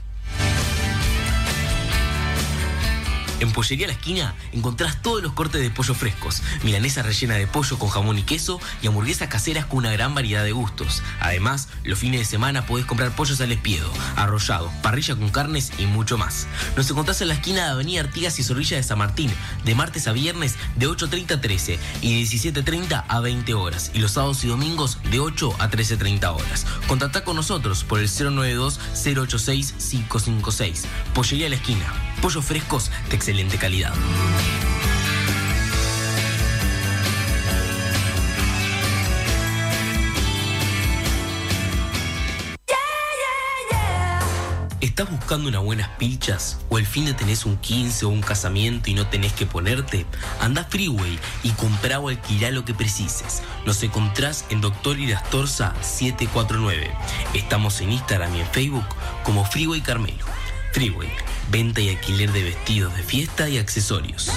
En Pollería La Esquina encontrás todos los cortes de pollo frescos, milanesa rellena de pollo con jamón y queso y hamburguesas caseras con una gran variedad de gustos. Además, los fines de semana podés comprar pollos al espiedo, arrollado, parrilla con carnes y mucho más. Nos encontrás en la esquina de Avenida Artigas y Zorrilla de San Martín, de martes a viernes de 8.30 a 13 y de 17.30 a 20 horas, y los sábados y domingos de 8 a 13.30 horas. Contactá con nosotros por el 092-086-556. Pollería La Esquina. Pollos frescos de excelente calidad. ¿Estás buscando unas buenas pilchas? ¿O el fin de tenés un 15 o un casamiento y no tenés que ponerte? Anda Freeway y comprá o alquilá lo que precises. Nos encontrás en Doctor Irastorza 749. Estamos en Instagram y en Facebook como Freeway Carmelo. Freeway, venta y alquiler de vestidos de fiesta y accesorios.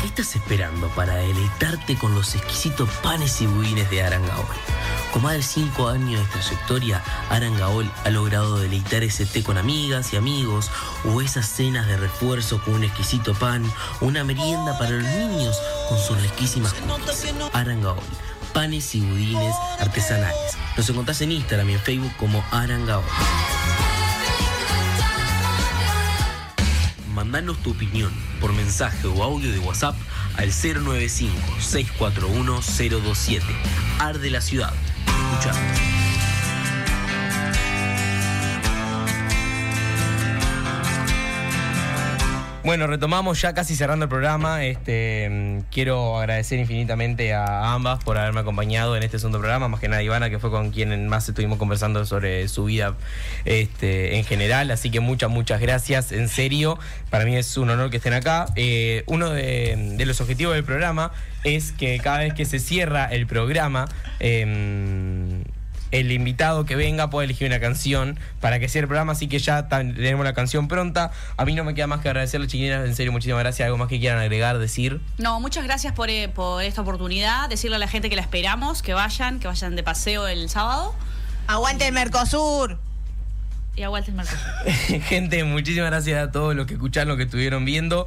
¿Qué estás esperando para deleitarte con los exquisitos panes y budines de Arangaol? Con más de 5 años de trayectoria, Arangaol ha logrado deleitar ese té con amigas y amigos, o esas cenas de refuerzo con un exquisito pan, una merienda para los niños con sus riquísimas cookies. Arangaol, panes y budines artesanales. Nos encontrás en Instagram y en Facebook como Arangaol. Mandanos tu opinión por mensaje o audio de WhatsApp al 095-641-027. Arde la ciudad. Escuchamos. Bueno, retomamos ya casi cerrando el programa. Este, mm, quiero agradecer infinitamente a ambas por haberme acompañado en este segundo programa, más que nada a Ivana, que fue con quien más estuvimos conversando sobre su vida este, en general. Así que muchas, muchas gracias. En serio, para mí es un honor que estén acá. Eh, uno de, los objetivos del programa es que cada vez que se cierra el programa, em, el invitado que venga puede elegir una canción para que sea el programa, así que ya tenemos la canción pronta. A mí no me queda más que agradecerle, chiquilinas, en serio, muchísimas gracias. ¿Algo más que quieran agregar, decir? No, muchas gracias por, eh, por esta oportunidad. Decirle a la gente que la esperamos, que vayan, que vayan de paseo el sábado. Aguante el Mercosur. Y a Walter Mercosur. Gente, muchísimas gracias a todos los que escucharon, los que estuvieron viendo.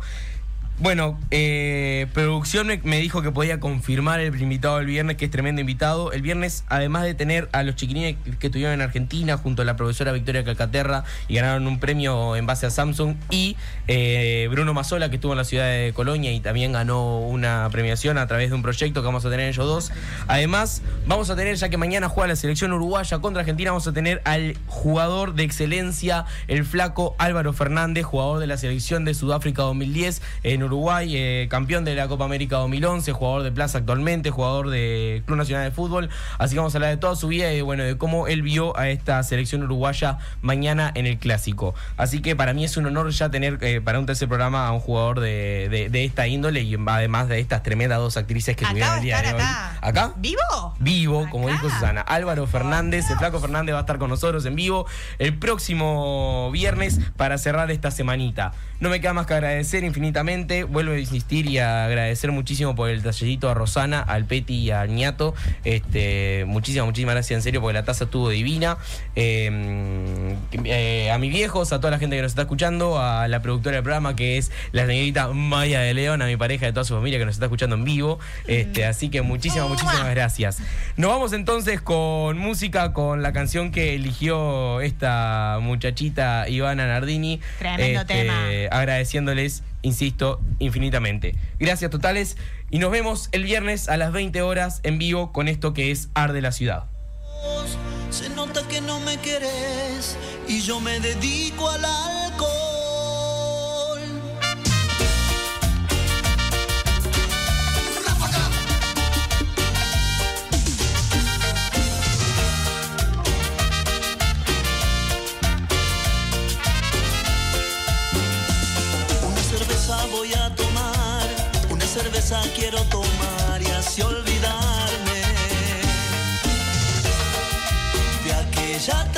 Bueno, eh, producción me, dijo que podía confirmar el invitado del viernes, que es tremendo invitado. El viernes, además de tener a los chiquilines que estuvieron en Argentina junto a la profesora Victoria Calcaterra y ganaron un premio en base a Samsung, y eh, Bruno Mazola, que estuvo en la ciudad de Colonia y también ganó una premiación a través de un proyecto que vamos a tener ellos dos. Además, vamos a tener, ya que mañana juega la selección uruguaya contra Argentina, vamos a tener al jugador de excelencia, el flaco Álvaro Fernández, jugador de la selección de Sudáfrica 2010 en Uruguay, eh, campeón de la Copa América 2011, jugador de plaza actualmente, jugador de Club Nacional de Fútbol. Así que vamos a hablar de toda su vida y de, bueno, de cómo él vio a esta selección uruguaya mañana en el Clásico. Así que para mí es un honor ya tener eh, para un tercer programa a un jugador de, de- de esta índole y además de estas tremendas dos actrices que tuvieron el día de hoy. acá. ¿Acá? ¿Vivo? Vivo, como dijo Susana. Álvaro Fernández, el Flaco Fernández va a estar con nosotros en vivo el próximo viernes para cerrar esta semanita. No me queda más que agradecer infinitamente. Vuelvo a insistir y a agradecer muchísimo por el tallerito a Rosana, al Peti y al Ñato. Este, muchísimas, muchísimas gracias en serio porque la taza estuvo divina. Eh, eh, a mis viejos, a toda la gente que nos está escuchando, a la productora del programa que es la señorita Maya de León, a mi pareja a toda su familia que nos está escuchando en vivo. Este, así que muchísimas, muchísimas gracias. Nos vamos entonces con música, con la canción que eligió esta muchachita Ivana Nardini. Tremendo Este, tema. Agradeciéndoles, insisto, infinitamente. Gracias totales y nos vemos el viernes a las 20 horas en vivo con esto que es Arde la Ciudad. Se nota que no me querés y yo me dedico al alcohol. Cerveza quiero tomar y así olvidarme de aquella